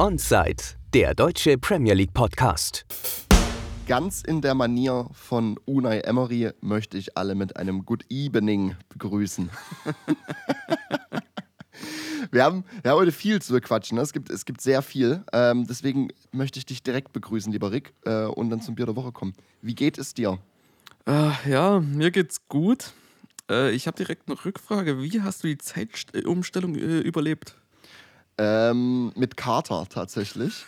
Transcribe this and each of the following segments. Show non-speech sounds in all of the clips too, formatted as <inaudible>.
Onside, der deutsche Premier League Podcast. Ganz in der Manier von Unai Emery möchte ich alle mit einem Good Evening begrüßen. <laughs> wir, haben, wir haben heute viel zu bequatschen. Ne? Es, gibt, es gibt sehr viel. Ähm, deswegen möchte ich dich direkt begrüßen, lieber Rick, äh, und dann zum Bier der Woche kommen. Wie geht es dir? Äh, ja, mir geht's gut. Äh, ich habe direkt eine Rückfrage. Wie hast du die Zeitumstellung äh, überlebt? Ähm, mit Kater tatsächlich.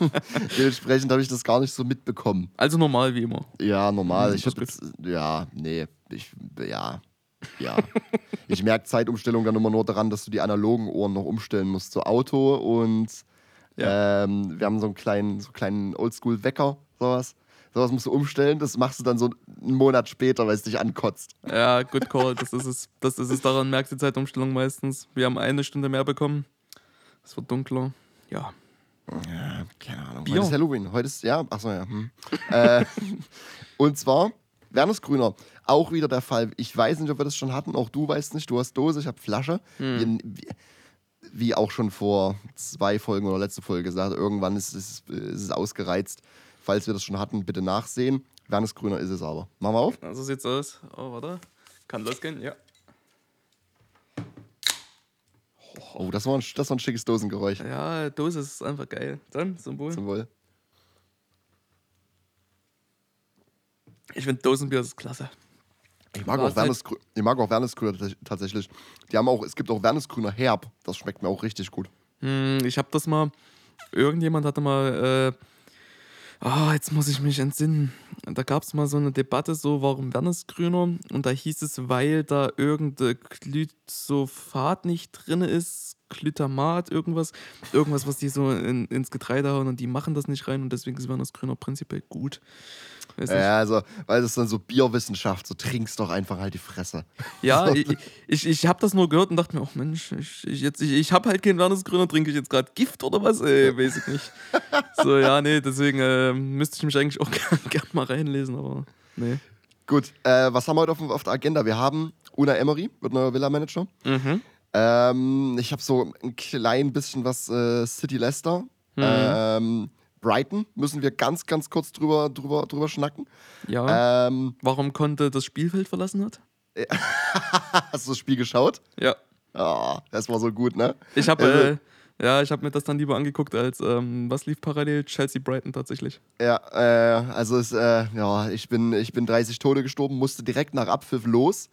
<laughs> Dementsprechend habe ich das gar nicht so mitbekommen. Also normal wie immer. Ja, normal. Hm, ich habe ja, nee, ich, ja, ja. ich merke Zeitumstellung dann immer nur daran, dass du die analogen Ohren noch umstellen musst. So Auto und ja. ähm, wir haben so einen kleinen, so kleinen Oldschool-Wecker, sowas. Sowas musst du umstellen, das machst du dann so einen Monat später, weil es dich ankotzt. Ja, good call. Das ist es. Das ist es. Daran merkst du die Zeitumstellung meistens. Wir haben eine Stunde mehr bekommen. Es wird dunkler. Ja. Ja, keine Ahnung. Bier. Heute ist Halloween. Heute ist, ja, achso, ja. Hm. äh, <laughs> und zwar, Wernesgrüner, auch wieder der Fall. Ich weiß nicht, ob wir das schon hatten. Auch du weißt nicht. Du hast Dose, ich habe Flasche. Hm. Wie, wie, auch schon vor zwei Folgen oder letzte Folge gesagt, irgendwann ist es, ist es ausgereizt. Falls wir das schon hatten, bitte nachsehen. Wernesgrüner ist es aber. Machen wir auf. So sieht's aus. Oh, warte. Kann losgehen, ja. Oh, das war, ein, das war ein schickes Dosengeräusch. Ja, Dose ist einfach geil. Dann, Symbol. Symbol. Ich finde Dosenbier ist klasse. Ich mag, auch Wernesgrü ich mag auch Wernesgrüner tatsächlich. Die haben auch, es gibt auch Wernesgrüner Herb. Das schmeckt mir auch richtig gut. Hm, ich habe das mal, irgendjemand hatte mal äh, Ah, jetzt muss ich mich entsinnen. Da gab es mal so eine Debatte, so warum Wernesgrüner? Und da hieß es, weil da irgendein Glyphosat nicht drin ist, Glytamat, irgendwas, irgendwas, was die so in, ins Getreide hauen und die machen das nicht rein und deswegen ist Wernesgrüner prinzipiell gut. Ja, also, weil das dann so Bierwissenschaft, so trinkst doch einfach halt die Fresse. Ja, <laughs> so. ich, ich, ich habe das nur gehört und dachte mir, oh Mensch, ich, ich, ich, ich habe halt keinen Wernesgrüner, trinke ich jetzt gerade Gift oder was? Ey, weiß ich nicht. so, ja, nee, deswegen äh, müsste ich mich eigentlich auch <laughs> gern, gern mal reinlesen, aber nee. Gut, äh, was haben wir heute auf, auf, der Agenda? Wir haben Una Emery, wird neuer Villa-Manager. Mhm. Ähm, ich habe so ein klein bisschen was äh, City Leicester. Mhm. Ähm, Brighton müssen wir ganz, ganz kurz drüber, drüber, drüber schnacken. Ja. Ähm, Warum konnte das Spielfeld verlassen hat? <laughs> Hast du das Spiel geschaut? Ja. Oh, das war so gut, ne? Ich habe also, äh, ja, ich habe mir das dann lieber angeguckt als ähm, was lief parallel Chelsea Brighton tatsächlich. Ja, äh, also es, äh, ja, ich bin, ich bin 30 Tode gestorben, musste direkt nach Abpfiff los.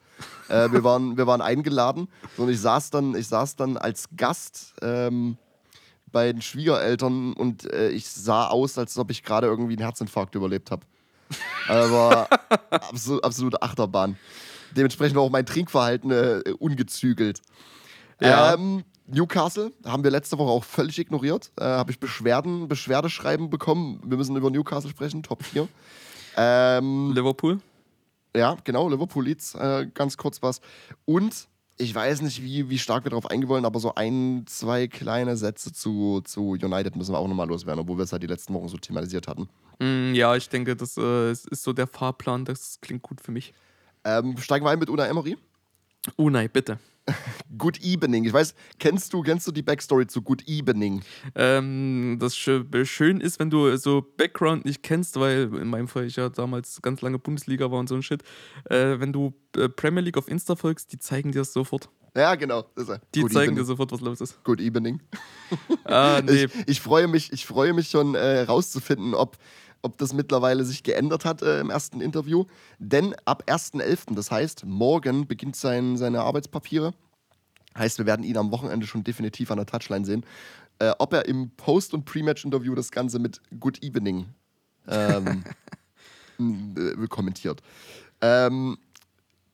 äh, wir, waren, wir waren eingeladen und ich saß dann, ich saß dann als Gast ähm, bei den Schwiegereltern und äh, ich sah aus, als ob ich gerade irgendwie einen Herzinfarkt überlebt habe. Aber <laughs> absolut, absolute Achterbahn. Dementsprechend auch mein Trinkverhalten äh, ungezügelt. Ja. Ähm, Newcastle haben wir letzte Woche auch völlig ignoriert. Äh, Habe ich Beschwerden, Beschwerdeschreiben bekommen. Wir müssen über Newcastle sprechen, Top 4. Ähm, Liverpool? Ja, genau, Liverpool Leeds, äh, ganz kurz was. Und ich weiß nicht, wie, wie stark wir darauf eingehen aber so ein, zwei kleine Sätze zu, zu United müssen wir auch nochmal loswerden, obwohl wir es halt die letzten Wochen so thematisiert hatten. Mm, ja, ich denke, das äh, ist so der Fahrplan, das klingt gut für mich. Ähm, steigen wir ein mit Una Emery? Unai, bitte. Good Evening. Ich weiß, kennst du, kennst du die Backstory zu Good Evening? Ähm, das schön ist, wenn du so Background nicht kennst, weil in meinem Fall ich ja damals ganz lange Bundesliga war und so ein Shit. Äh, wenn du äh, Premier League auf Insta folgst, die zeigen dir das sofort. Ja, genau. Die Good zeigen evening. dir sofort, was los ist. Good Evening. Ah, <laughs> nee. ich, ich, freue mich, ich freue mich schon äh, rauszufinden, ob ob das mittlerweile sich geändert hat äh, im ersten Interview. Denn ab 1.11., das heißt, morgen beginnt sein, seine Arbeitspapiere. Heißt, wir werden ihn am Wochenende schon definitiv an der Touchline sehen. Äh, ob er im Post- und Pre-Match-Interview das Ganze mit Good Evening ähm, <laughs> äh, kommentiert. Ähm,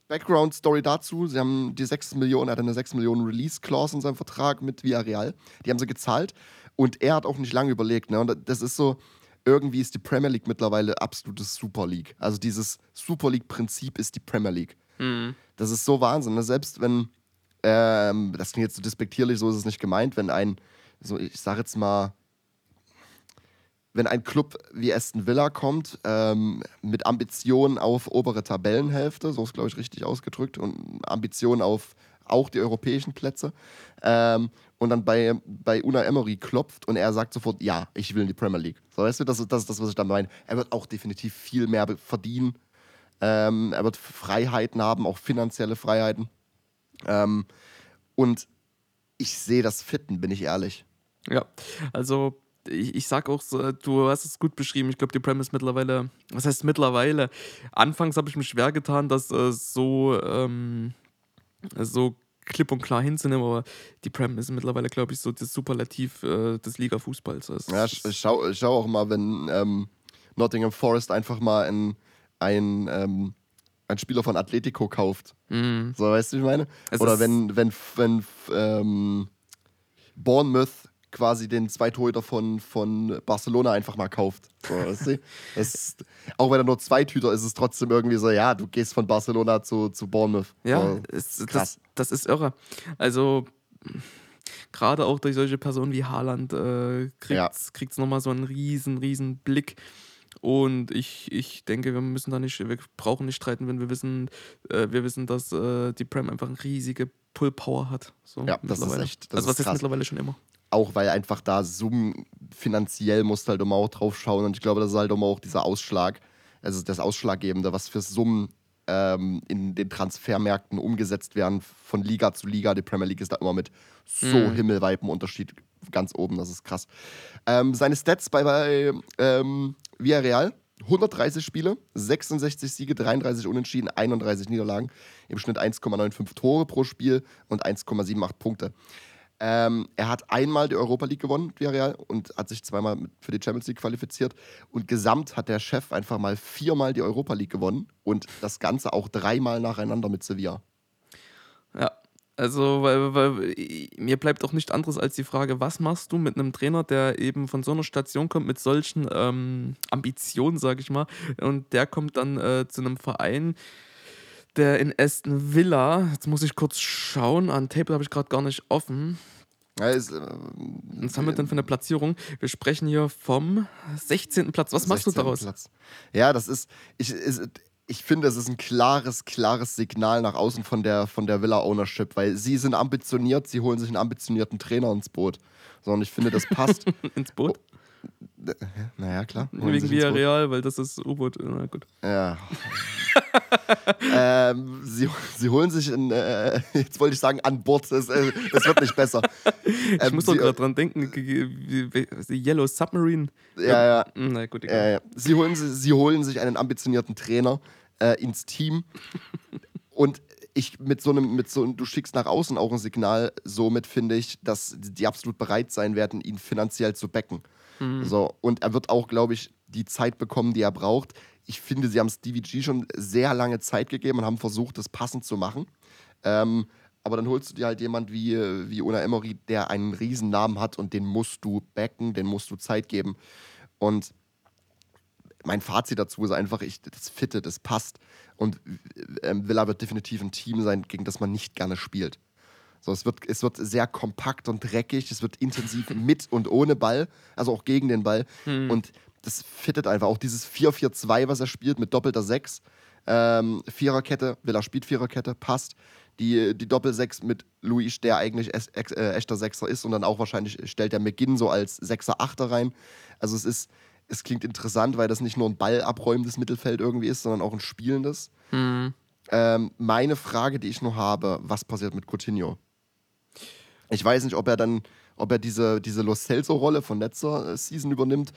Background-Story dazu: Sie haben die 6 Millionen, er hat eine 6 Millionen Release-Clause in seinem Vertrag mit Villarreal. Die haben sie gezahlt und er hat auch nicht lange überlegt. Ne? Und das ist so, irgendwie ist die Premier League mittlerweile absolutes Super League. Also dieses Super League-Prinzip ist die Premier League. Mhm. Das ist so Wahnsinn. Ne? Selbst wenn, ähm, das klingt jetzt so despektierlich, so ist es nicht gemeint, wenn ein, so ich sag jetzt mal, wenn ein Club wie Aston Villa kommt, ähm, mit Ambitionen auf obere Tabellenhälfte, so ist glaube ich richtig ausgedrückt, und Ambitionen auf auch die europäischen Plätze, ähm, und dann bei, bei Una Emery klopft und er sagt sofort, ja, ich will in die Premier League. So, weißt du, das, ist- das ist das, was ich da meine. Er wird auch definitiv viel mehr verdienen. Ähm, er wird Freiheiten haben, auch finanzielle Freiheiten. Ähm, und ich sehe das Fitten, bin ich ehrlich. Ja, also ich, ich sag auch, du hast es gut beschrieben. Ich glaube, die Prem ist mittlerweile, was heißt mittlerweile? Anfangs habe ich mich schwer getan, das äh, so, ähm, so klipp und klar hinzunehmen, aber die Prem ist mittlerweile, glaube ich, so das Superlativ äh, des Liga-Fußballs. Es Ja, schau, schau auch mal, wenn ähm, Nottingham Forest einfach mal ein, ein, ähm, ein Spieler von Atletico kauft. Mm, So, weißt du, wie ich meine? Es Oder wenn, wenn, wenn ähm, Bournemouth quasi den Zweitorhüter von, von Barcelona einfach mal kauft. So, weißt du? <laughs> ist- auch wenn er nur Zweitüter ist, ist es trotzdem irgendwie so, ja, du gehst von Barcelona zu, zu Bournemouth. Ja, so, krass. Das, das ist irre. Also gerade auch durch solche Personen wie Haaland äh, Ja. kriegt es nochmal so einen riesen, riesen Blick. Und ich, ich denke, wir müssen da nicht, wir brauchen nicht streiten, wenn wir wissen, äh, wir wissen, dass äh, die Prem einfach eine riesige Pull-Power hat. So Ja, das ist echt- das also ist was ist krass. mittlerweile schon immer. Auch weil einfach da Summen finanziell musst du halt immer auch drauf schauen und ich glaube, das ist halt immer auch dieser Ausschlag, also das Ausschlaggebende, was für Summen ähm, in den Transfermärkten umgesetzt werden von Liga zu Liga. Die Premier League ist da immer mit so Mhm. himmelweiten Unterschied ganz oben, das ist krass. Ähm, seine Stats bei, bei ähm, Villarreal. 130 Spiele, 66 Siege, 33 Unentschieden, 31 Niederlagen, im Schnitt 1,95 Tore pro Spiel und 1,78 Punkte. Ähm, er hat einmal die Europa League gewonnen, Villarreal, und hat sich zweimal für die Champions League qualifiziert. Und gesamt hat der Chef einfach mal viermal die Europa League gewonnen und das Ganze auch dreimal nacheinander mit Sevilla. Ja, also weil, weil mir bleibt auch nicht anderes als die Frage, was machst du mit einem Trainer, der eben von so einer Station kommt mit solchen ähm, Ambitionen, sage ich mal, und der kommt dann äh, zu einem Verein, der in Aston Villa, jetzt muss ich kurz schauen, an Table habe ich gerade gar nicht offen. Ja, ist, äh, Was haben wir denn für eine Platzierung? Wir sprechen hier vom 16. Platz. Was machst du 16. daraus? Platz. Ja, das ist, ich, ist, ich finde, es ist ein klares, klares Signal nach außen von der, von der Villa Ownership, weil sie sind ambitioniert, sie holen sich einen ambitionierten Trainer ins Boot. So, und ich finde, das passt. <laughs> Ins Boot? Naja, klar. holen Wegen. Villarreal, weil das ist U-Boot. Na gut. Ja. <laughs> ähm, sie, sie holen sich, ein, äh, <laughs> jetzt wollte ich sagen, an Bord. Es, äh, es wird nicht besser. <laughs> Ich Ähm, muss doch gerade dran denken, Yellow Submarine. Ja, ja. Hm, Na gut, egal. Ja, ja. Sie, holen, sie, sie holen sich einen ambitionierten Trainer äh, ins Team. Und ich mit so einem, mit so du schickst nach außen auch ein Signal, somit finde ich, dass die absolut bereit sein werden, ihn finanziell zu backen. So, und er wird auch, glaube ich, die Zeit bekommen, die er braucht. Ich finde, sie haben Stevie G schon sehr lange Zeit gegeben und haben versucht, das passend zu machen. Ähm, aber dann holst du dir halt jemand wie, äh, wie Una Emery, der einen riesen Namen hat und den musst du backen, den musst du Zeit geben. Und mein Fazit dazu ist einfach, ich, das fitte, das passt. Und ähm, Villa wird definitiv ein Team sein, gegen das man nicht gerne spielt. So, es, wird, es wird sehr kompakt und dreckig, es wird intensiv <laughs> mit und ohne Ball, also auch gegen den Ball. Und das fittet einfach. Auch dieses 4-4-2, was er spielt mit doppelter 6. Ähm, Viererkette, Villa spielt Viererkette, passt. Die, die Doppel-6 mit Luis, der eigentlich es, ex, äh, echter Sechser ist und dann auch wahrscheinlich stellt der McGinn so als Sechser, Achter rein. Also es ist, es klingt interessant, weil das nicht nur ein ballabräumendes Mittelfeld irgendwie ist, sondern auch ein spielendes. Hm. Ähm, meine Frage, die ich noch habe, was passiert mit Coutinho? Ich weiß nicht, ob er dann, ob er diese, diese Lo Celso-Rolle von letzter äh, Season übernimmt.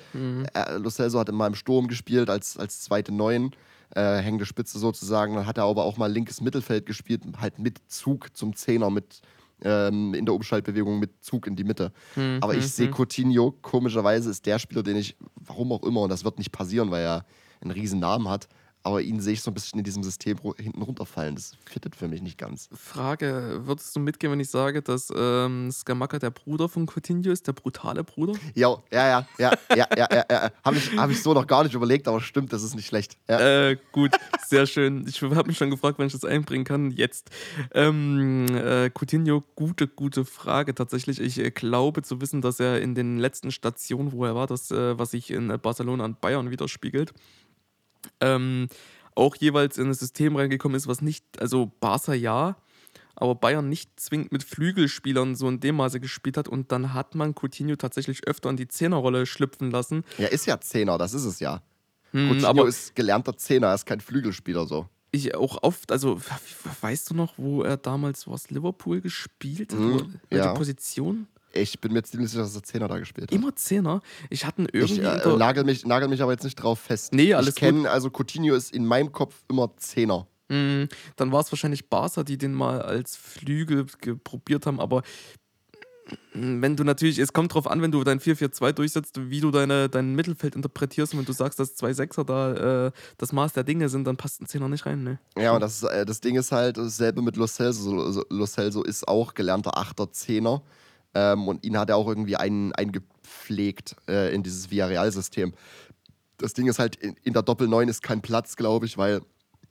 Äh, Lo Celso hat immer im Sturm gespielt als, als zweite Neun, äh, hängende Spitze sozusagen. Dann hat er aber auch mal linkes Mittelfeld gespielt, halt mit Zug zum Zehner, mit ähm, in der Umschaltbewegung mit Zug in die Mitte. aber ich sehe Coutinho, komischerweise ist der Spieler, den ich, warum auch immer, und das wird nicht passieren, weil er einen riesen Namen hat, aber ihn sehe ich so ein bisschen in diesem System hinten runterfallen. Das fittet für mich nicht ganz. Frage, würdest du mitgehen, wenn ich sage, dass ähm, Skamaka der Bruder von Coutinho ist, der brutale Bruder? Ja, ja, ja, ja, ja, ja, ja, ja. Habe ich, hab ich so noch gar nicht überlegt, aber stimmt, das ist nicht schlecht. Ja. Äh, gut, sehr schön. Ich habe mich schon gefragt, wann ich das einbringen kann. Jetzt. Ähm, äh, Coutinho, gute, gute Frage tatsächlich. Ich äh, glaube zu wissen, dass er in den letzten Stationen, wo er war, das, äh, was sich in äh, Barcelona und Bayern widerspiegelt, ähm, auch jeweils in das System reingekommen ist, was nicht, also Barca ja, aber Bayern nicht zwingend mit Flügelspielern so in dem Maße gespielt hat und dann hat man Coutinho tatsächlich öfter in die Zehnerrolle schlüpfen lassen. Ja, ist ja Zehner, das ist es ja. Hm, Coutinho aber ist gelernter Zehner, er ist kein Flügelspieler so. ich auch oft, also weißt du noch, wo er damals was Liverpool gespielt hat? Hm, Wo- Welche ja. Position? Ich bin mir ziemlich sicher, dass er Zehner da gespielt hat. Immer Zehner. Ich hatte ihn Ich irgendwie. äh, nagel, mich, nagel mich aber jetzt nicht drauf fest. Nee, alles ich kenne, also Coutinho ist in meinem Kopf immer Zehner. Mm, dann war es wahrscheinlich Barca, die den mal als Flügel ge- probiert haben, aber wenn du natürlich, es kommt drauf an, wenn du dein 4-4-2 durchsetzt, wie du deine, dein Mittelfeld interpretierst und wenn du sagst, dass zwei Sechser da äh, das Maß der Dinge sind, dann passt ein Zehner nicht rein, ne? Ja, und das, äh, das Ding ist halt dasselbe mit Lo Celso. So- Lo Celso ist auch gelernter Achter, Zehner. Ähm, und ihn hat er auch irgendwie ein, eingepflegt äh, in dieses Villarreal-System. Das Ding ist halt, in, in der Doppel-9 ist kein Platz, glaube ich, weil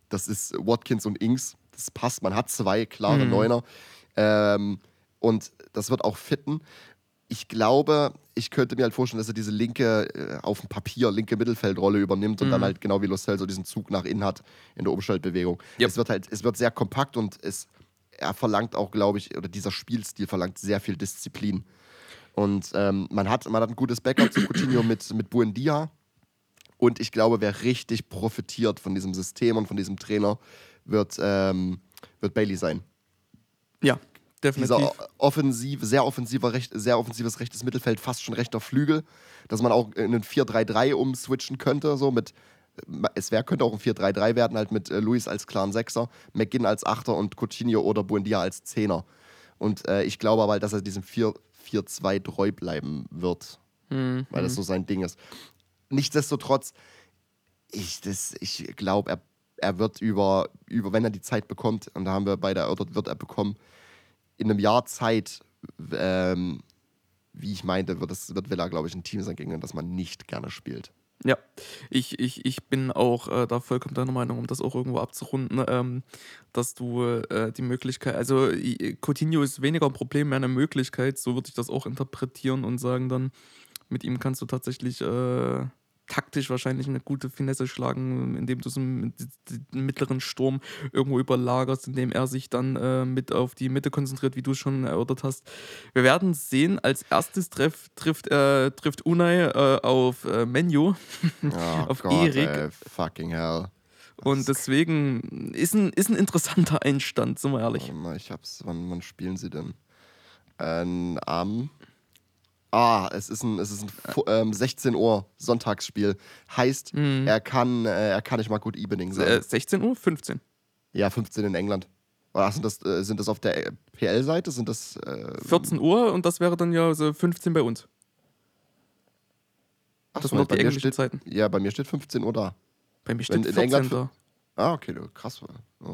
das ist Watkins und Ings. Das passt. Man hat zwei klare Mhm. Neuner. Ähm, und das wird auch fitten. Ich glaube, ich könnte mir halt vorstellen, dass er diese linke, äh, auf dem Papier, linke Mittelfeldrolle übernimmt und dann Mhm. halt genau wie Lo Celso diesen Zug nach innen hat in der Umschaltbewegung. Yep. Es wird halt, es wird sehr kompakt und es, er verlangt auch, glaube ich, oder dieser Spielstil verlangt sehr viel Disziplin. Und ähm, man, hat, man hat ein gutes Backup zu Coutinho mit, mit Buendia. Und ich glaube, wer richtig profitiert von diesem System und von diesem Trainer, wird, ähm, wird Bailey sein. Ja, definitiv. Dieser offensiv, sehr, offensiver, recht, sehr offensives rechtes Mittelfeld, fast schon rechter Flügel, dass man auch in einen 4-3-3 umswitchen könnte, so mit es wär, könnte auch ein 4-3-3 werden, halt mit äh, Luis als klaren Sechser, McGinn als Achter und Coutinho oder Buendia als Zehner. Und äh, ich glaube aber, halt, dass er diesem 4-4-2 treu bleiben wird, Hm, weil das so sein Ding ist. Nichtsdestotrotz, ich, das- ich glaube, er, er wird über, über, wenn er die Zeit bekommt, und da haben wir beide erörtert, wird er bekommen, in einem Jahr Zeit, ähm, wie ich meinte, wird, es, wird Villa, glaube ich, ein Team sein, gegen das man nicht gerne spielt. Ja, ich, ich, ich bin auch äh, da vollkommen deiner Meinung, um das auch irgendwo abzurunden, ähm, dass du äh, die Möglichkeit, also Coutinho ist weniger ein Problem, mehr eine Möglichkeit, so würde ich das auch interpretieren und sagen dann, mit ihm kannst du tatsächlich äh, taktisch wahrscheinlich eine gute Finesse schlagen, indem du so einen den mittleren Sturm irgendwo überlagerst, indem er sich dann äh, mit auf die Mitte konzentriert, wie du schon erörtert hast. Wir werden sehen, als erstes treff, trifft, äh, trifft Unai äh, auf äh, Menu. <laughs> Oh <laughs> Auf Gott, Erik. ey, fucking hell. Und deswegen ist ein, ist ein interessanter Einstand, sind wir ehrlich. Ich hab's. Wann, wann spielen sie denn? Ähm, am. Ah, es ist ein, es ist ein ähm, 16 Uhr Sonntagsspiel. Heißt, er, kann, äh, er kann nicht mal gut Evening sein. Äh, 16 Uhr? 15. ja, 15 in England. Oder sind das, äh, sind das auf der PL-Seite? Sind das. Äh, 14 Uhr und das wäre dann ja so 15 bei uns. ach Das sind bei die englischen steht, Zeiten. Ja, bei mir steht 15 Uhr da. Bei mir Wenn steht in 14 England da. Ah, okay, du, krass. Oh,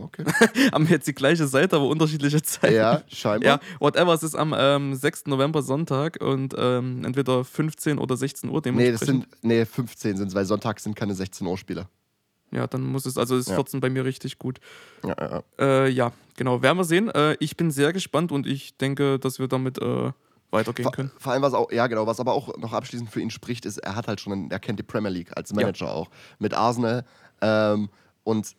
Okay. <laughs> Haben wir jetzt die gleiche Seite, aber unterschiedliche Zeiten. ja, scheinbar. Ja, whatever, es ist am ähm, 6. November Sonntag und ähm, entweder 15 oder 16 Uhr Nee, dementsprechend. das sind, nee, 15 sind es, weil Sonntag sind keine 16 Uhr Spiele. ja, dann muss es, also ist Ja. 14 bei mir richtig gut. Ja, ja, ja. Äh, ja, genau, werden wir sehen. Äh, ich bin sehr gespannt und ich denke, dass wir damit äh, weitergehen Vor, können. vor allem, was auch, ja genau, was aber auch noch abschließend für ihn spricht, ist, er hat halt schon, einen, er kennt die Premier League als Manager auch mit Arsenal. Ähm, und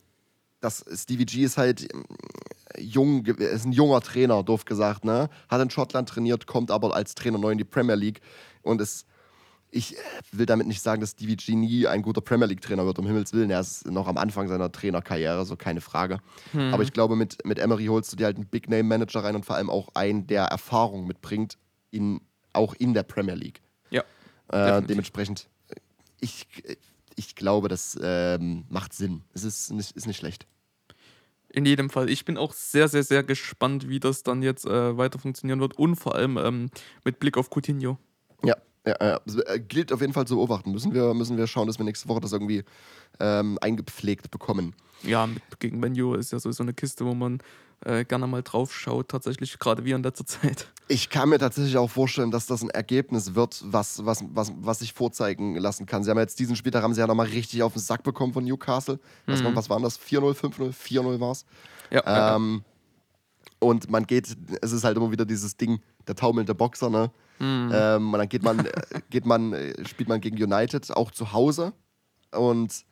das Stevie G ist halt ähm, jung, ist ein junger Trainer, doof gesagt, ne? Hat in Schottland trainiert, kommt aber als Trainer neu in die Premier League und ist. Ich äh, will damit nicht sagen, dass Stevie G nie ein guter Premier League-Trainer wird, um Himmels Willen. Er ist noch am Anfang seiner Trainerkarriere, so keine Frage. Hm. Aber ich glaube, mit, mit Emery holst du dir halt einen Big-Name-Manager rein und vor allem auch einen, der Erfahrung mitbringt, in, auch in der Premier League. Ja, Äh, dementsprechend, äh, ich, ich glaube, das ähm, macht Sinn. Es ist nicht, ist nicht schlecht. in jedem Fall. Ich bin auch sehr, sehr, sehr gespannt, wie das dann jetzt äh, weiter funktionieren wird und vor allem ähm, mit Blick auf Coutinho. Ja, ja, ja. Es, äh, gilt auf jeden Fall zu beobachten. Müssen wir, müssen wir schauen, dass wir nächste Woche das irgendwie ähm, eingepflegt bekommen. Ja, mit, gegen Menu ist ja sowieso eine Kiste, wo man äh, gerne mal drauf schaut, tatsächlich, gerade wie in letzter Zeit. Ich kann mir tatsächlich auch vorstellen, dass das ein Ergebnis wird, was, was, was, was sich vorzeigen lassen kann. Sie haben jetzt diesen Spieltag haben sie ja nochmal richtig auf den Sack bekommen von Newcastle. Was, Mhm. was waren das? 4-0, 5-0, 4-0 war es. Ja, Ähm, und man geht, es ist halt immer wieder dieses Ding, der taumelnde Boxer, ne? Mhm. Ähm, und dann geht man, äh, geht man, äh, spielt man gegen United, auch zu Hause. Und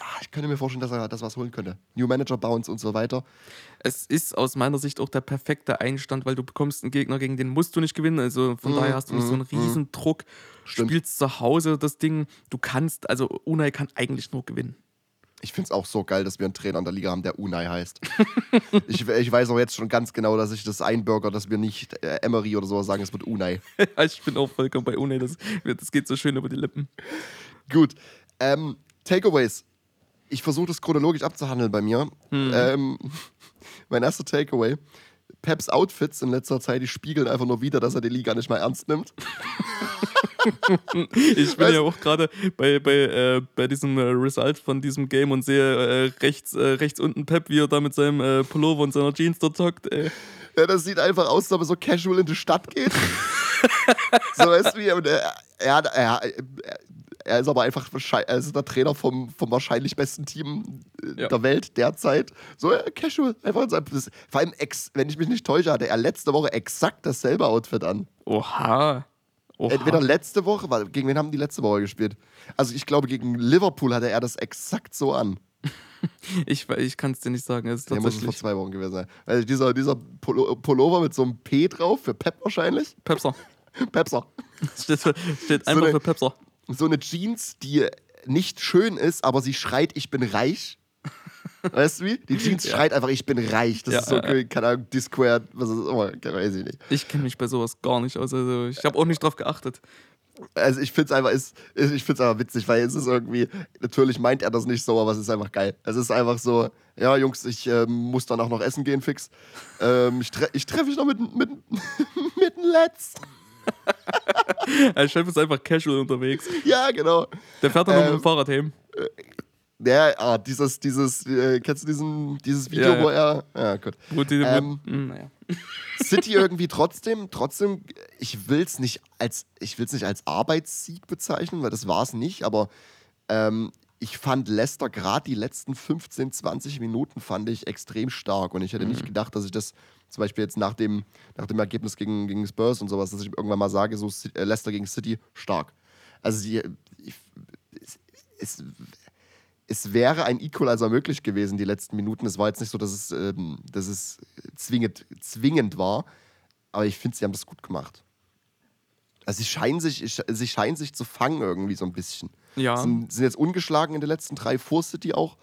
ja, ich könnte mir vorstellen, dass er das was holen könnte. New Manager Bounce und so weiter. Es ist aus meiner Sicht auch der perfekte Einstand, weil du bekommst einen Gegner, gegen den musst du nicht gewinnen. Also von Mhm, daher hast du nicht so einen mhm. riesen Druck. Stimmt. Spielst zu Hause das Ding. Du kannst, also Unai kann eigentlich nur gewinnen. Ich finde es auch so geil, dass wir einen Trainer in der Liga haben, der Unai heißt. <laughs> ich, ich weiß auch jetzt schon ganz genau, dass ich das einbürger, dass wir nicht äh, Emery oder sowas sagen, es wird Unai. <laughs> ich bin auch vollkommen bei Unai. Das, das geht so schön über die Lippen. Gut. Ähm, Takeaways. Ich versuche das chronologisch abzuhandeln bei mir. Ähm, <laughs> mein erster Takeaway. Peps Outfits in letzter Zeit, die spiegeln einfach nur wieder, dass er die Liga nicht mal ernst nimmt. <laughs> Ich bin Weißt- ja auch gerade bei, bei, äh, bei diesem äh, Result von diesem Game und sehe äh, rechts, äh, rechts unten Pep, wie er da mit seinem äh, Pullover und seiner Jeans dort hockt. Ey. Ja, das sieht einfach aus, als ob er so casual in die Stadt geht. <laughs> so weißt du wie, er, er, hat- er, er ist aber einfach er ist der Trainer vom, vom wahrscheinlich besten Team äh, Ja. der Welt derzeit. So äh, casual, einfach in seinem- vor allem, ex, wenn ich mich nicht täusche, hatte er letzte Woche exakt dasselbe Outfit an. Oha. Oha. Entweder letzte Woche, weil, gegen wen haben die letzte Woche gespielt? Also ich glaube, gegen Liverpool hatte er das exakt so an. <laughs> Ich, ich kann es dir nicht sagen. Es ist Der muss vor tatsächlich zwei Wochen gewesen sein. Also dieser, dieser Pullo- Pullover mit so einem P drauf, für Pep wahrscheinlich. Pepser. <laughs> Pepser. <laughs> Steht, steht einfach eine- für Pepser. So eine Jeans, die nicht schön ist, aber sie schreit, ich bin reich. Weißt du wie? Die Jeans Ja. schreit einfach, ich bin reich. Das Ja, ist so, ja, keine Ahnung, D-Squared, was ist immer, weiß ich nicht. Ich kenne mich bei sowas gar nicht aus. Also ich habe auch nicht drauf geachtet. Also ich finde es einfach, ist, ich find's einfach witzig, weil es ist irgendwie, natürlich meint er das nicht so, aber es ist einfach geil. Es ist einfach so, ja Jungs, ich ähm, muss danach noch essen gehen, fix. Ähm, ich tre ich treffe mich noch mit, mit, <laughs> mit dem Let's. Der <laughs> Chef ist einfach casual unterwegs. Ja, genau. Der fährt dann noch mit Ähm, dem Fahrrad heim. Ja, ah, dieses, dieses, äh, kennst du diesen, dieses Video, Ja, ja. wo er, ja gut. Wo die, ähm, wo, hm, naja. <laughs> City irgendwie trotzdem, trotzdem, ich will es nicht als, ich will's nicht als Arbeitssieg bezeichnen, weil das war es nicht, aber ähm, ich fand Leicester gerade die letzten 15, 20 Minuten fand ich extrem stark und ich hätte nicht gedacht, dass ich das zum Beispiel jetzt nach dem, nach dem Ergebnis gegen, gegen Spurs und sowas, dass ich irgendwann mal sage, so äh, Leicester gegen City, stark. Also die, ich, es, es, es wäre ein Equalizer möglich gewesen, die letzten Minuten. Es war jetzt nicht so, dass es, ähm, dass es zwingend, zwingend war, aber ich finde, sie haben das gut gemacht. Also sie scheinen sich, ich- sie scheinen sich zu fangen irgendwie so ein bisschen. Ja. Sind, sind jetzt ungeschlagen in den letzten drei vor City auch.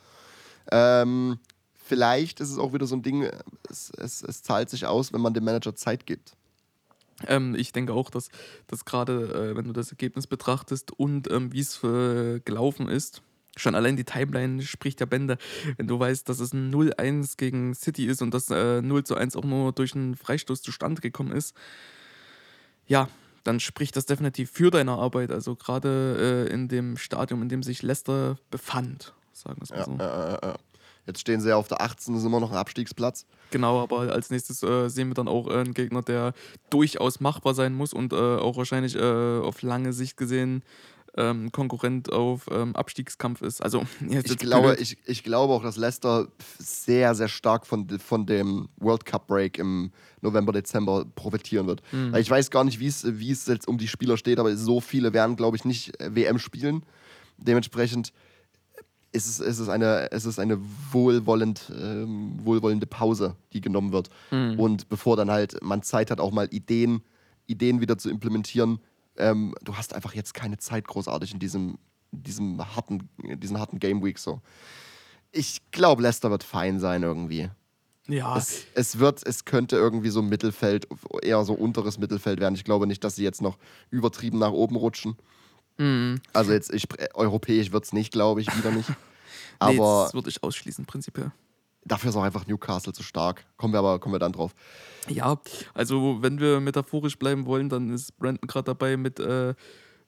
Ähm, vielleicht ist es auch wieder so ein Ding, äh, es, es, es zahlt sich aus, wenn man dem Manager Zeit gibt. Ähm, ich denke auch, dass, dass gerade, äh, wenn du das Ergebnis betrachtest und ähm, wie es äh, gelaufen ist, schon allein die Timeline spricht ja Bände. Wenn du weißt, dass es ein 0-1 gegen City ist und das äh, 0-1 auch nur durch einen Freistoß zustande gekommen ist, ja, dann spricht das definitiv für deine Arbeit. Also gerade äh, in dem Stadium, in dem sich Leicester befand, sagen wir es mal Ja, so. äh. Jetzt stehen sie ja auf der 18, ist immer noch ein Abstiegsplatz. Genau, aber als nächstes äh, sehen wir dann auch äh, einen Gegner, der durchaus machbar sein muss und äh, auch wahrscheinlich äh, auf lange Sicht gesehen ähm, Konkurrent auf ähm, Abstiegskampf ist. Also <laughs> jetzt Ich glaube, ich, ich glaube auch, dass Leicester sehr, sehr stark von, von dem World Cup Break im November, Dezember profitieren wird. Mhm. Ich weiß gar nicht, wie es wie es jetzt um die Spieler steht, aber so viele werden, glaube ich, nicht äh, WM spielen. Dementsprechend ist es, ist es eine, ist es eine wohlwollend, ähm, wohlwollende Pause, die genommen wird. Mhm. Und bevor dann halt man Zeit hat, auch mal Ideen, Ideen wieder zu implementieren, ähm, du hast einfach jetzt keine Zeit großartig in diesem, diesem harten, diesen harten Game Week so. Ich glaube, Leicester wird fein sein irgendwie. ja, Es, es wird, es könnte irgendwie so Mittelfeld, eher so unteres Mittelfeld werden. Ich glaube nicht, dass sie jetzt noch übertrieben nach oben rutschen. Mhm. Also jetzt, ich, äh, europäisch wird es nicht, glaube ich, wieder nicht. <laughs> nee, Aber das würde ich ausschließen, prinzipiell. dafür ist auch einfach Newcastle zu stark. Kommen wir aber kommen wir dann drauf. Ja, also wenn wir metaphorisch bleiben wollen, dann ist Brandon gerade dabei mit äh,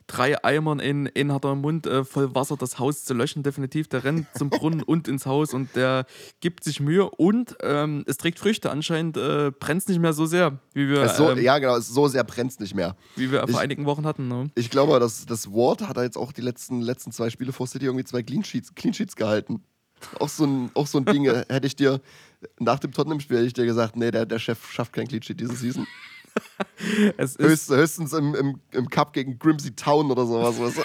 drei Eimern in er im Mund äh, voll Wasser das Haus zu löschen, definitiv. Der rennt zum Brunnen und ins Haus und der gibt sich Mühe und ähm, es trägt Früchte. Anscheinend äh, brennt es nicht mehr so sehr, wie wir, Es so, ähm, ja, genau, so sehr brennt es nicht mehr. wie wir Ich- vor einigen Wochen hatten. Ne? Ich glaube, dass das Ward hat er jetzt auch die letzten, letzten zwei Spiele vor City irgendwie zwei Clean Sheets, Clean Sheets gehalten. Auch so ein, auch so ein Ding, äh, hätte ich dir nach dem Tottenham-Spiel hätte ich dir gesagt, nee, der, der Chef schafft kein Clean Sheet diese Season. <laughs> Es Höchst, höchstens im, im, im Cup gegen Grimsby Town oder sowas. Weißt du?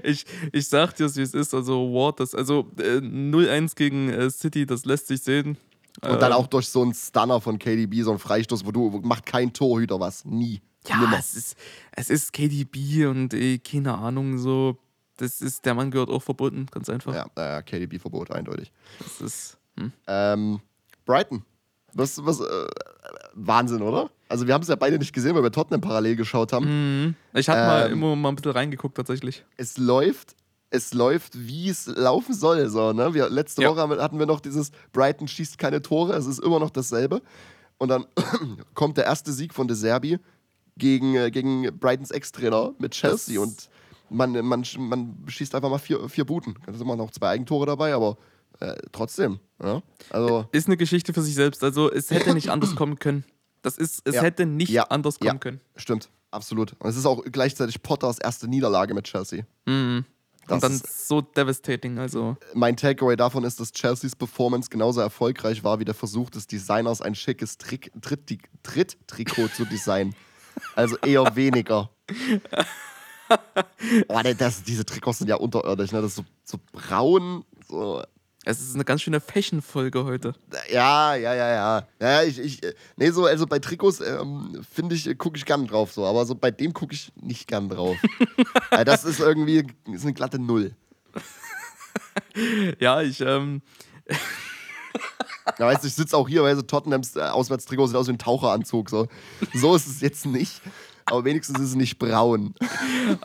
<laughs> ich, ich sag dir, wie es ist. Also, Ward, das, also äh, 0-1 gegen äh, City, das lässt sich sehen. Und dann Ähm, auch durch so einen Stunner von KDB, so einen Freistoß, wo du macht kein Torhüter was. Nie. Ja, Nimmer. es ist, es ist KDB und äh, keine Ahnung, so. Das ist, der Mann gehört auch verboten, ganz einfach. Ja, äh, KDB-Verbot, eindeutig. Das ist. Hm. Ähm, Brighton. Was, was, äh, Wahnsinn, oder? Also, wir haben es ja beide nicht gesehen, weil wir Tottenham parallel geschaut haben. Mhm. Ich mal Ähm, immer mal ein bisschen reingeguckt, tatsächlich. Es läuft, es läuft, wie es laufen soll. So, ne? wir, letzte Ja. Woche hatten wir noch dieses Brighton schießt keine Tore, es ist immer noch dasselbe. Und dann <clears throat> kommt der erste Sieg von De Serbi gegen, äh, gegen Brightons Ex-Trainer mit Chelsea Das- und man, man, man schießt einfach mal vier, vier Buten. Da sind immer noch zwei Eigentore dabei, aber äh, trotzdem. Ja? Also, Ist eine Geschichte für sich selbst. Also, es hätte nicht anders kommen können. Das ist, es Ja. hätte nicht Ja. anders kommen können. stimmt, absolut. Und es ist auch gleichzeitig Potters erste Niederlage mit Chelsea. Mhm. Das Und dann so devastating. Also, mein Takeaway davon ist, dass Chelseas Performance genauso erfolgreich war wie der Versuch des Designers, ein schickes Trick, Tritt, Tritt-Trikot zu designen. Also eher weniger. <laughs> Oh, ne, das, diese Trikots sind ja unterirdisch, ne? Das ist so, so braun, so. Es ist eine ganz schöne Fashion-Folge heute. Ja, ja, ja, ja. Ja, ich, ich, äh, nee, so, also bei Trikots, ähm, finde ich, gucke ich gern drauf, so, aber so bei dem gucke ich nicht gern drauf. <laughs> Weil das ist irgendwie, ist eine glatte Null. Ja, ich, ähm, Ja, weißt du, ich sitze auch hier, weil so Tottenhams äh, Auswärtstrikot sieht aus wie ein Taucheranzug. So. so ist es jetzt nicht. Aber wenigstens ist es nicht braun.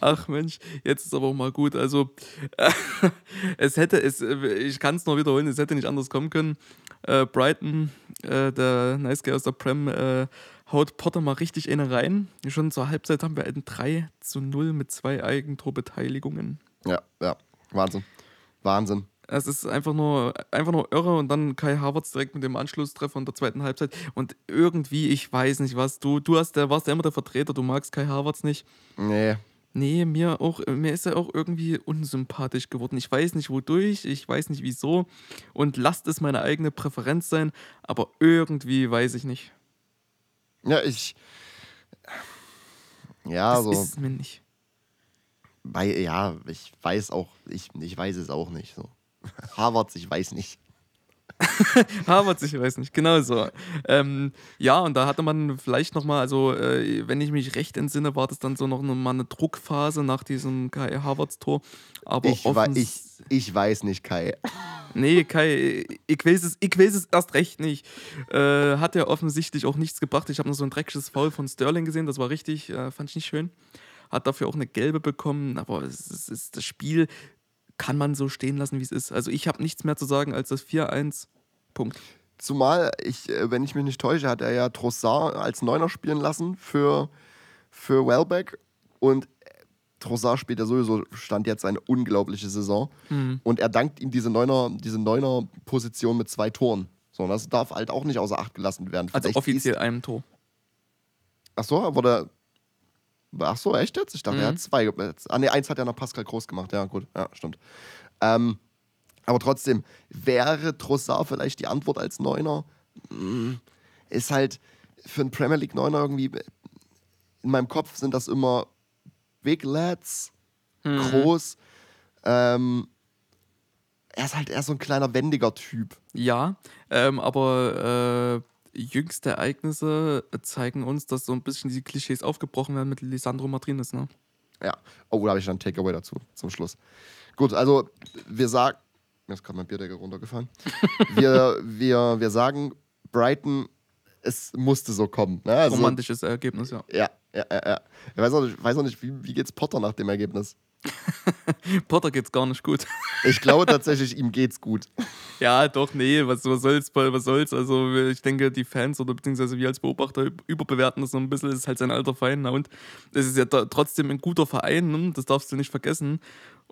ach Mensch, jetzt ist aber auch mal gut. Also, <laughs> es hätte, es, äh, ich kann es noch wiederholen, es hätte nicht anders kommen können. Äh, Brighton, äh, der Nice Guy aus der Prem, äh, haut Potter mal richtig eine rein. Schon zur Halbzeit haben wir ein 3 zu 0 mit zwei Eigentorbeteiligungen. Ja, ja. Wahnsinn. Wahnsinn. Es ist einfach nur, einfach nur irre und dann Kai Havertz direkt mit dem Anschlusstreffer in der zweiten Halbzeit. Und irgendwie, ich weiß nicht was, du, du hast, der, warst ja immer der Vertreter, du magst Kai Havertz nicht. Nee. Nee, mir auch, mir ist er auch irgendwie unsympathisch geworden. Ich weiß nicht wodurch, ich weiß nicht wieso. Und lasst es meine eigene Präferenz sein, aber irgendwie weiß ich nicht. Ja, ich. Ja, das so. ist es mir nicht. Bei, ja, ich weiß auch, ich, ich weiß es auch nicht. So. Harvard, ich weiß nicht. <laughs> Harvard, ich weiß nicht, genau so. Ähm, ja, und da hatte man vielleicht nochmal, also äh, wenn ich mich recht entsinne, war das dann so noch mal eine Druckphase nach diesem Kai Harvards-Tor. Aber Ich, wei offens- ich, ich weiß nicht, Kai. Nee, Kai, ich weiß es, ich weiß es erst recht nicht. Äh, hat ja offensichtlich auch nichts gebracht. Ich habe nur so ein dreckiges Foul von Sterling gesehen, das war richtig, äh, fand ich nicht schön. Hat dafür auch eine gelbe bekommen, aber es ist, das Spiel kann man so stehen lassen, wie es ist. Also ich habe nichts mehr zu sagen als das 4-1. Punkt. Zumal, ich, äh, wenn ich mich nicht täusche, hat er ja Trossard als Neuner spielen lassen für, für Welbeck. Und äh, Trossard spielt ja sowieso, stand jetzt eine unglaubliche Saison. Mhm. Und er dankt ihm diese Neuner, diese Neuner-Position mit zwei Toren. So, und das darf halt auch nicht außer Acht gelassen werden. Also Vielleicht offiziell einem Tor. Ist, ach so, aber der. Ach so, echt jetzt? Ich dachte, er Mhm. hat zwei. ge- Ah, nee, eins hat ja noch Pascal Groß gemacht. Ja, gut. Ja, stimmt. Ähm, aber trotzdem, wäre Trossard vielleicht die Antwort als Neuner? Hm, Ist halt für einen Premier League Neuner irgendwie. In meinem Kopf sind das immer Big Lads, Mhm. groß. Ähm, er ist halt eher so ein kleiner, wendiger Typ. Ja, ähm, aber äh, jüngste Ereignisse zeigen uns, dass so ein bisschen die Klischees aufgebrochen werden mit Lisandro Martinez. Ne? Ja. Oh, da habe ich dann ein Takeaway dazu, zum Schluss. Gut, also wir sagen. Mir ist gerade mein Bierdeckel runtergefallen. <laughs> wir, wir, wir sagen, Brighton, es musste so kommen. Ne? Also, Romantisches Ergebnis, ja. ja, ja, ja, ja. Ich weiß auch nicht, weiß auch nicht wie, wie geht's Potter nach dem Ergebnis? <laughs> Potter geht's gar nicht gut. <laughs> Ich glaube tatsächlich, ihm geht's gut. ja, doch, nee, was, was soll's, was soll's. Also ich denke, die Fans oder beziehungsweise wir als Beobachter üb- überbewerten das so ein bisschen. Es ist halt sein alter Verein. Na, und es ist ja trotzdem ein guter Verein, ne? das darfst du nicht vergessen.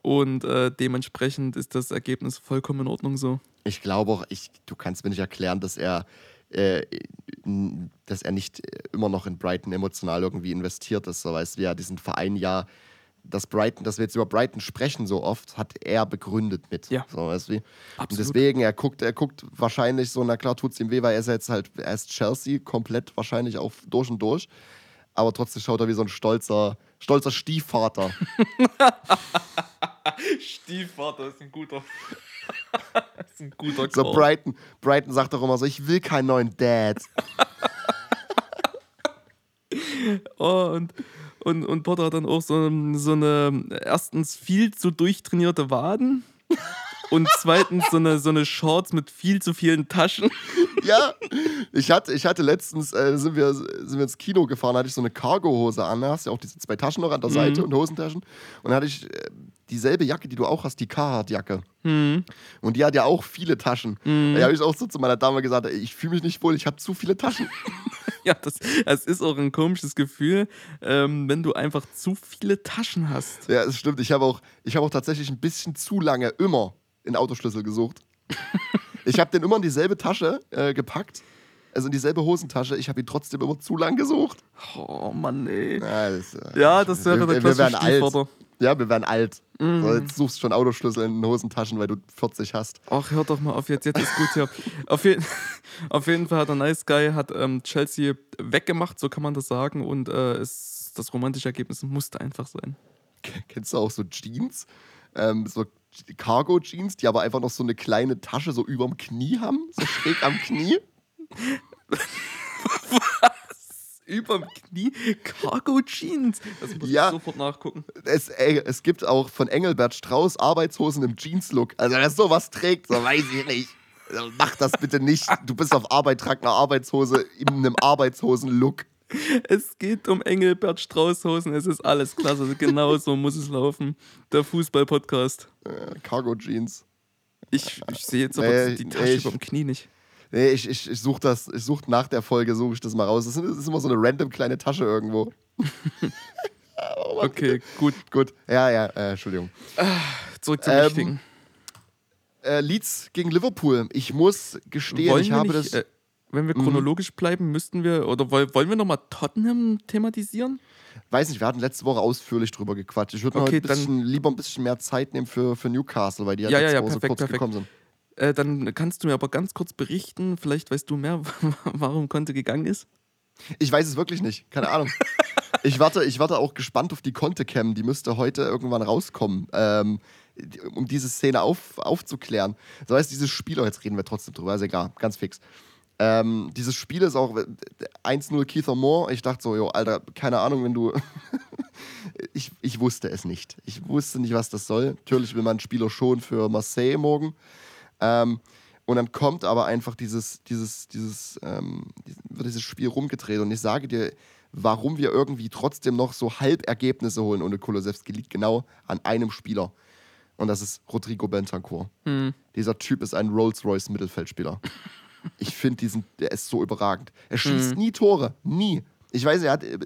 Und äh, dementsprechend ist das Ergebnis vollkommen in Ordnung so. Ich glaube auch, ich, du kannst mir nicht erklären, dass er, äh, dass er nicht immer noch in Brighton emotional irgendwie investiert ist. So weißt du, ja, diesen Verein ja, dass Brighton, dass wir jetzt über Brighton sprechen so oft, hat er begründet mit. Ja. So, weißt du, wie? Und deswegen, er guckt, er guckt wahrscheinlich so, na klar, tut es ihm weh, weil er ist jetzt halt, er ist Chelsea, komplett wahrscheinlich auch durch und durch. Aber trotzdem schaut er wie so ein stolzer stolzer Stiefvater. <laughs> Stiefvater ist ein guter. <laughs> ist ein guter So Call. Brighton, Brighton sagt doch immer so, ich will keinen neuen Dad. <laughs> Oh, und, und, und Potter hat dann auch so, so eine erstens viel zu durchtrainierte Waden und zweitens so eine, so eine Shorts mit viel zu vielen Taschen. Ja, ich hatte, ich hatte letztens, äh, sind, wir, sind wir ins Kino gefahren, hatte ich so eine Cargo-Hose an. Da hast du ja auch diese zwei Taschen noch an der Seite und Hosentaschen. Und dann hatte ich äh, dieselbe Jacke, die du auch hast, die Carhartt-Jacke. Und die hat ja auch viele Taschen. Da habe ich auch so zu meiner Dame gesagt, ey, ich fühle mich nicht wohl, ich habe zu viele Taschen. <laughs> Ja, das, das ist auch ein komisches Gefühl, ähm, wenn du einfach zu viele Taschen hast. ja, es stimmt. Ich habe auch, ich hab auch tatsächlich ein bisschen zu lange immer in Autoschlüssel gesucht. <laughs> ich habe den immer in dieselbe Tasche äh, gepackt. Also in dieselbe Hosentasche. Ich habe ihn trotzdem immer zu lang gesucht. Oh Mann, ey. Ja, das, Ja, das wäre wir, der wir klassische alt. Stiefvater. Ja, wir werden alt. So, jetzt suchst du schon Autoschlüssel in den Hosentaschen, weil du 40 hast. Ach, hör doch mal auf jetzt, jetzt ist gut hier. Auf, je <laughs> auf jeden Fall hat der Nice Guy hat, ähm, Chelsea weggemacht, so kann man das sagen. Und äh, es, das romantische Ergebnis musste einfach sein. Kennst du auch so Jeans? Ähm, so Cargo-Jeans, die aber einfach noch so eine kleine Tasche so überm Knie haben, so schräg am Knie. Überm Knie Cargo Jeans. Das muss Ja. ich sofort nachgucken. Es, ey, es gibt auch von Engelbert Strauß Arbeitshosen im Jeans-Look. Also wer sowas trägt, so weiß ich nicht. Also Mach das bitte nicht. Du bist auf Arbeit, trag eine Arbeitshose in einem Arbeitshosen-Look. Es geht um Engelbert Straußhosen, es ist alles klasse. Genau so muss es laufen. Der Fußball-Podcast. Äh, Cargo-Jeans. Ich, ich sehe jetzt aber Nee, die nee, Tasche überm Knie nicht. Nee, ich, ich, ich suche das, ich suche nach der Folge, suche ich das mal raus. Das ist, immer so eine random kleine Tasche irgendwo. <laughs> Okay, gut. Gut, ja, ja, äh, Entschuldigung. Zurück zum Ähm, Wichtigen. Äh, Leeds gegen Liverpool. Ich muss gestehen, Wollen ich habe nicht, das. äh, wenn wir chronologisch bleiben, müssten wir, oder woll- wollen wir nochmal Tottenham thematisieren? weiß nicht, wir hatten letzte Woche ausführlich drüber gequatscht. Ich würde Okay, lieber ein bisschen mehr Zeit nehmen für, für Newcastle, weil die Ja, ja, letzte ja, Woche so perfekt, kurz perfekt. gekommen sind. Äh, dann kannst du mir aber ganz kurz berichten, vielleicht weißt du mehr, <laughs> warum Conte gegangen ist. Ich weiß es wirklich nicht, keine Ahnung. <laughs> ich, warte, ich warte auch gespannt auf die Conte-Cam, die müsste heute irgendwann rauskommen, ähm, um diese Szene auf, aufzuklären. So heißt dieses Spiel, oh, jetzt reden wir trotzdem drüber, ist egal, ganz fix. Ähm, dieses Spiel ist auch äh, 1-0 Keith Moore. Ich dachte so, jo, Alter, keine Ahnung, wenn du. <laughs> ich, ich wusste es nicht. Ich wusste nicht, was das soll. Natürlich will man einen Spieler schon für Marseille morgen. Ähm, und dann kommt aber einfach dieses, dieses, dieses, ähm, wird dieses Spiel rumgedreht. Und ich sage dir, warum wir irgendwie trotzdem noch so Halbergebnisse holen ohne Kulosewski liegt genau an einem Spieler. Und das ist Rodrigo Bentancur. Dieser Typ ist ein Rolls-Royce-Mittelfeldspieler. Ich finde diesen, der ist so überragend. Er schießt nie Tore, nie. Ich weiß, er hat äh,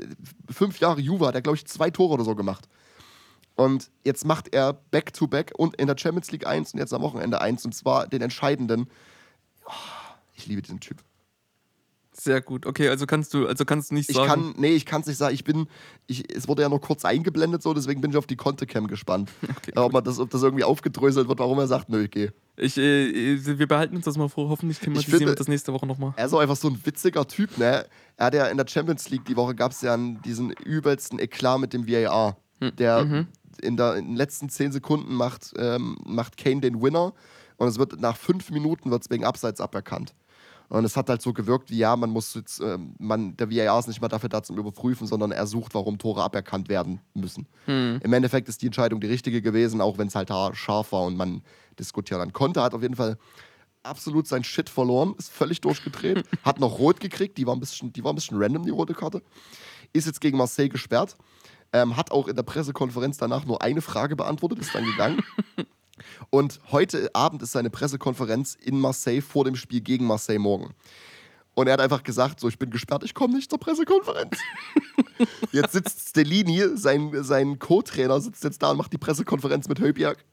fünf Jahre Juve, hat er glaube ich zwei Tore oder so gemacht. Und jetzt macht er Back-to-Back und in der Champions League 1 und jetzt am Wochenende 1 und zwar den entscheidenden. Oh, ich liebe diesen Typ. Sehr gut. Okay, also kannst du, also kannst du nicht Ich sagen. kann, nee, ich kann es nicht sagen. Ich bin, ich, es wurde ja nur kurz eingeblendet, so, deswegen bin ich auf die Conte-Cam gespannt. <laughs> Okay, ob, man das, ob das irgendwie aufgedröselt wird, warum er sagt, nö, ich gehe. Ich, äh, wir behalten uns das mal vor. Hoffentlich thematisieren wir das nächste Woche nochmal. Er ist auch einfach so ein witziger Typ, ne? Er hat ja in der Champions League die Woche gab es ja diesen übelsten Eklat mit dem VAR. Der in, der, in den letzten zehn Sekunden macht, ähm, macht Kane den Winner und es wird nach fünf Minuten wird's wegen Abseits aberkannt. Und es hat halt so gewirkt, wie ja, man muss jetzt, ähm, man, der VAR ist nicht mal dafür da zum Überprüfen, sondern er sucht, warum Tore aberkannt werden müssen. Im Endeffekt ist die Entscheidung die richtige gewesen, auch wenn es halt scharf war und man diskutieren dann konnte. Hat auf jeden Fall absolut sein Shit verloren, ist völlig durchgedreht, <laughs> hat noch rot gekriegt, die war ein bisschen, die war ein bisschen random, die rote Karte. Ist jetzt gegen Marseille gesperrt, ähm, hat auch in der Pressekonferenz danach nur eine Frage beantwortet, ist dann gegangen. <laughs> Und heute Abend ist seine Pressekonferenz in Marseille vor dem Spiel gegen Marseille morgen. Und er hat einfach gesagt, so, ich bin gesperrt, ich komme nicht zur Pressekonferenz. <laughs> jetzt sitzt Stellini, sein, sein Co-Trainer, sitzt jetzt da und macht die Pressekonferenz mit Höbiak.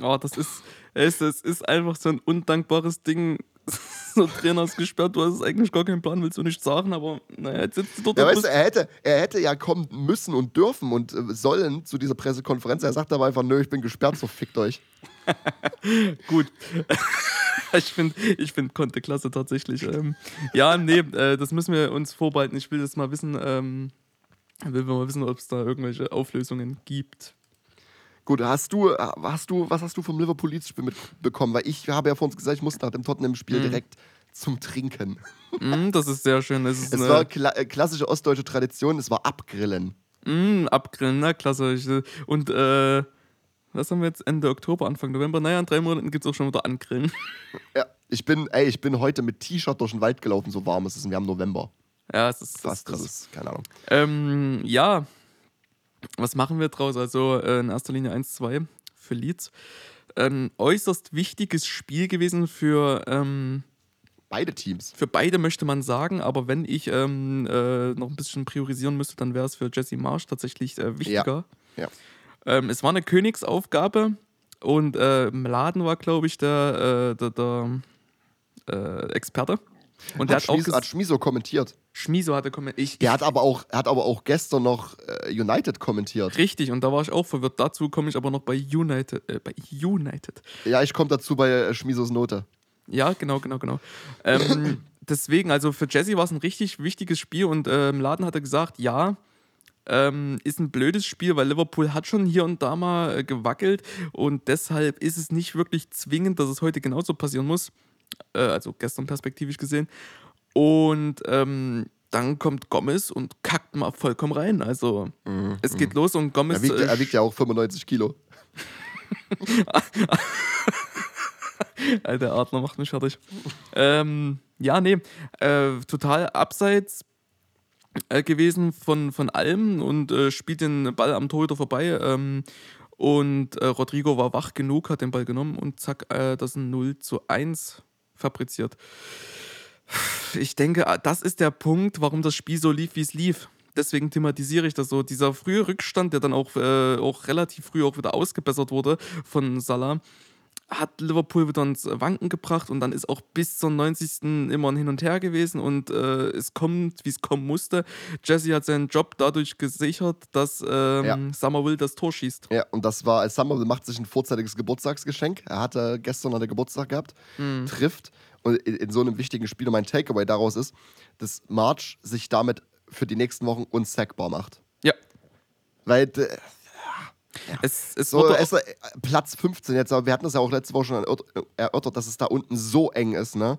Oh, das ist, es, es ist einfach so ein undankbares Ding. <laughs> so Trainer ist gesperrt, du hast eigentlich gar keinen Plan, willst du nicht sagen, aber naja, jetzt sitzt du dort Ja, weißt du, er hätte, er hätte ja kommen müssen und dürfen und äh, sollen zu dieser Pressekonferenz. Er sagt aber einfach, nö, ich bin gesperrt, so fickt euch. <laughs> Gut. <laughs> ich finde ich find Conte klasse tatsächlich. Ähm, ja, nee, äh, das müssen wir uns vorbehalten. Ich will das mal wissen. Ähm, Will mal wissen, ob es da irgendwelche Auflösungen gibt. Gut, hast du, hast du, was hast du vom Liverpool Leeds-Spiel mitbekommen? Weil ich habe ja vor uns gesagt, ich musste nach dem Tottenham-Spiel Mhm. direkt zum Trinken. Mm, das ist sehr schön. Das ist Es war kla äh, klassische ostdeutsche Tradition, es war Abgrillen. Mm, abgrillen, na klasse. Äh, Und äh, was haben wir jetzt? Ende Oktober, Anfang November? Naja, in drei Monaten gibt es auch schon wieder Angrillen. <laughs> Ja, ich bin, ey, ich bin heute mit T-Shirt durch den Wald gelaufen, so warm ist es. Und wir haben November. Ja, es ist Fast, ist krass. ist, keine Ahnung. Ähm, ja, was machen wir draus? Also äh, in erster Linie 1-2 für Leeds. Ein äußerst wichtiges Spiel gewesen für, ähm, Beide Teams. für beide, möchte man sagen. Aber wenn ich ähm, äh, noch ein bisschen priorisieren müsste, dann wäre es für Jesse Marsch tatsächlich äh, wichtiger. Ja. Ähm, es war eine Königsaufgabe und äh, im Laden war, glaube ich, der, äh, der, der äh, Experte. Und der hat, hat auch hat Schmiso kommentiert. Schmiso hatte kommentiert. Ich, Der hat aber auch, hat aber auch gestern noch äh, United kommentiert. Richtig, und da war ich auch verwirrt. Dazu komme ich aber noch bei United. Äh, bei United. Ja, ich komme dazu bei äh, Schmisos Note. Ja, genau, genau, genau. Ähm, <laughs> deswegen, also für Jesse war es ein richtig wichtiges Spiel und äh, im Laden hat er gesagt, ja, ähm, ist ein blödes Spiel, weil Liverpool hat schon hier und da mal äh, gewackelt und deshalb ist es nicht wirklich zwingend, dass es heute genauso passieren muss. Äh, also gestern perspektivisch gesehen. Und ähm, dann kommt Gomez und kackt mal vollkommen rein. Also es geht los und Gomez. Er wiegt, äh, er wiegt ja auch 95 Kilo. <laughs> Alter Adler macht mich fertig. ähm, ja, nee, äh, total abseits äh, gewesen von, von allem und äh, spielt den Ball am Torhüter vorbei. Ähm, und äh, Rodrigo war wach genug, hat den Ball genommen und zack, äh, das ein 0 zu 1 fabriziert. Ich denke, äh, das ist der Punkt, warum das Spiel so lief, wie es lief. Deswegen thematisiere ich das so. Dieser frühe Rückstand, der dann auch, äh, auch relativ früh auch wieder ausgebessert wurde von Salah, hat Liverpool wieder ins Wanken gebracht und dann ist auch bis zum 90. immer ein Hin und Her gewesen und äh, es kommt, wie es kommen musste. Jesse hat seinen Job dadurch gesichert, dass ähm, Ja. Summerville das Tor schießt. Ja, und das war, als Summerville macht sich ein vorzeitiges Geburtstagsgeschenk. Er hatte gestern hat er Geburtstag gehabt, Mhm. trifft. Und in, in so einem wichtigen Spiel, und mein Takeaway daraus ist, dass March sich damit für die nächsten Wochen unsackbar macht. Ja. Weil Es, es so, es, äh, Platz 15 jetzt, aber wir hatten das ja auch letzte Woche schon erörtert, dass es da unten so eng ist, ne?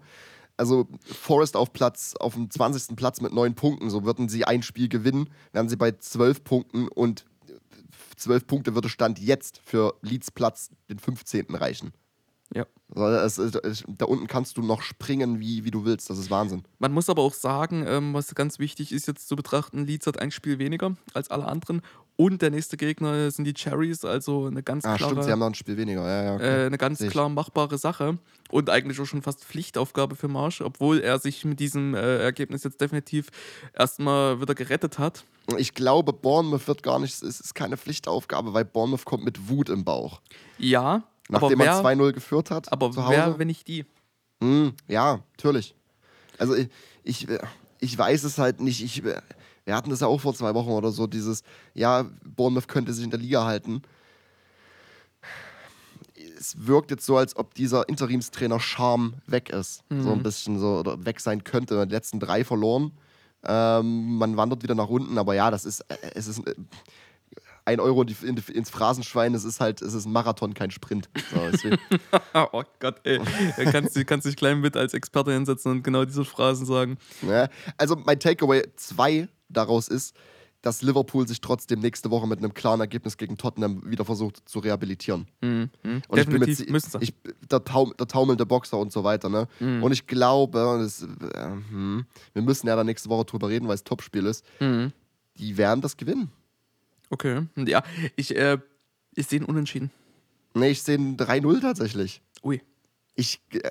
Also Forest auf Platz, auf dem 20. Platz mit neun Punkten, so würden sie ein Spiel gewinnen, wären sie bei 12 Punkten und 12 Punkte würde Stand jetzt für Leeds Platz den 15. reichen. ja. Also es, es, da unten kannst du noch springen, wie, wie du willst. Das ist Wahnsinn. Man muss aber auch sagen, ähm, was ganz wichtig ist jetzt zu betrachten, Leeds hat ein Spiel weniger als alle anderen und der nächste Gegner sind die Cherries, also eine ganz Ah, klare, stimmt, sie haben noch ein Spiel weniger. Ja, ja, okay. äh, eine ganz ich. klar machbare Sache und eigentlich auch schon fast Pflichtaufgabe für Marsch, obwohl er sich mit diesem äh, Ergebnis jetzt definitiv erstmal wieder gerettet hat. Ich glaube, Bournemouth wird gar nicht, es ist keine Pflichtaufgabe, weil Bournemouth kommt mit Wut im Bauch. Ja, Nachdem aber man wer, 2-0 geführt hat aber wer, wenn nicht die? Hm, ja, natürlich. Also ich, ich, ich weiß es halt nicht. Ich, wir hatten das ja auch vor zwei Wochen oder so, dieses, ja, Bournemouth könnte sich in der Liga halten. Es wirkt jetzt so, als ob dieser Interimstrainer Charme weg ist. So ein bisschen so, oder weg sein könnte. Die letzten drei verloren. Ähm, man wandert wieder nach unten, aber ja, das ist, äh, es ist äh, ein Euro in die, in ins Phrasenschwein, es ist halt, es ist ein Marathon, kein Sprint. So, <laughs> oh Gott, ey. Du kannst, kannst dich klein mit als Experte hinsetzen und genau diese Phrasen sagen. Ja, also mein Takeaway 2 daraus ist, dass Liverpool sich trotzdem nächste Woche mit einem klaren Ergebnis gegen Tottenham wieder versucht zu rehabilitieren. Mhm. Und ich bin Definitiv mit, ich, der, Taum, der taumelnde Boxer und so weiter. Ne? Mhm. Und ich glaube, das, äh, hm, wir müssen ja da nächste Woche drüber reden, weil es Topspiel ist, Mhm. die werden das gewinnen. Okay. Ja, ich, äh, ich sehe ihn unentschieden. Ne, ich sehe ein 3-0 tatsächlich. Ui. Ich. Äh,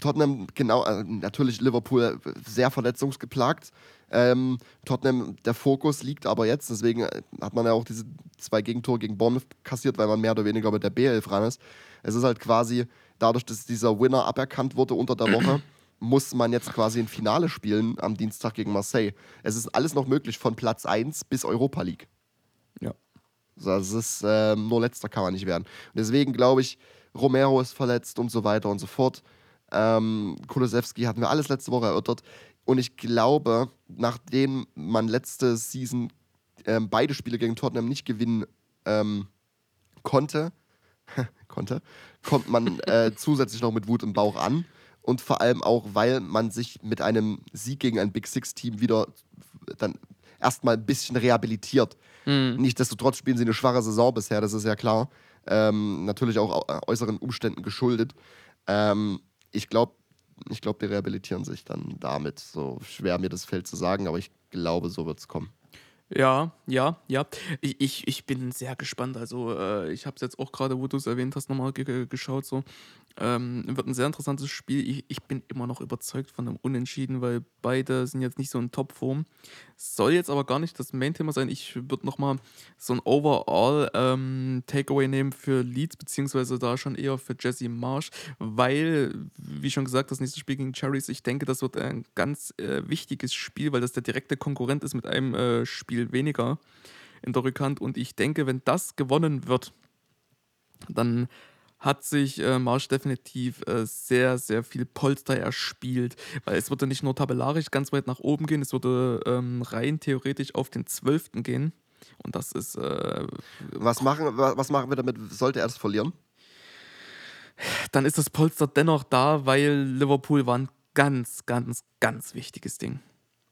Tottenham, genau, äh, natürlich Liverpool äh, sehr verletzungsgeplagt. Ähm, Tottenham, der Fokus liegt aber jetzt, deswegen äh, hat man ja auch diese zwei Gegentore gegen Bournemouth kassiert, weil man mehr oder weniger mit der B11 ran ist. Es ist halt quasi, dadurch, dass dieser Winner aberkannt wurde unter der Woche, <clears throat> muss man jetzt quasi ein Finale spielen am Dienstag gegen Marseille. Es ist alles noch möglich von Platz 1 bis Europa League. Ja. Also Das ist ähm, nur letzter kann man nicht werden. Und deswegen glaube ich, Romero ist verletzt und so weiter und so fort. Ähm, Kulusewski hatten wir alles letzte Woche erörtert. Und ich glaube, nachdem man letzte Season ähm, beide Spiele gegen Tottenham nicht gewinnen ähm, konnte, <laughs> konnte, kommt man äh, zusätzlich noch mit Wut im Bauch an. Und vor allem auch, weil man sich mit einem Sieg gegen ein Big Six-Team wieder dann erstmal ein bisschen rehabilitiert. Mhm. Nichtsdestotrotz spielen sie eine schwache Saison bisher, das ist ja klar. Ähm, natürlich auch äußeren Umständen geschuldet. Ähm, ich glaube, ich glaube, die rehabilitieren sich dann damit. So schwer mir das fällt zu sagen, aber ich glaube, so wird es kommen. Ja, ja, ja. Ich, ich, ich bin sehr gespannt. Also, äh, ich habe es jetzt auch gerade, wo du es erwähnt hast, nochmal ge geschaut. So. Ähm, wird ein sehr interessantes Spiel. Ich, ich bin immer noch überzeugt von einem Unentschieden, weil beide sind jetzt nicht so in Topform. Soll jetzt aber gar nicht das Main-Thema sein. Ich würde nochmal so ein Overall-Takeaway ähm, nehmen für Leeds, beziehungsweise da schon eher für Jesse Marsh, weil, wie schon gesagt, das nächste Spiel gegen Cherries, ich denke, das wird ein ganz äh, wichtiges Spiel, weil das der direkte Konkurrent ist mit einem äh, Spiel weniger in der Rückhand. Und ich denke, wenn das gewonnen wird, dann hat sich äh, Marsch definitiv äh, sehr, sehr viel Polster erspielt, weil es würde nicht nur tabellarisch ganz weit nach oben gehen, es würde ähm, rein theoretisch auf den 12. gehen. Und das ist. Äh, was, machen, was machen wir damit, sollte er es verlieren? Dann ist das Polster dennoch da, weil Liverpool war ein ganz, ganz, ganz wichtiges Ding.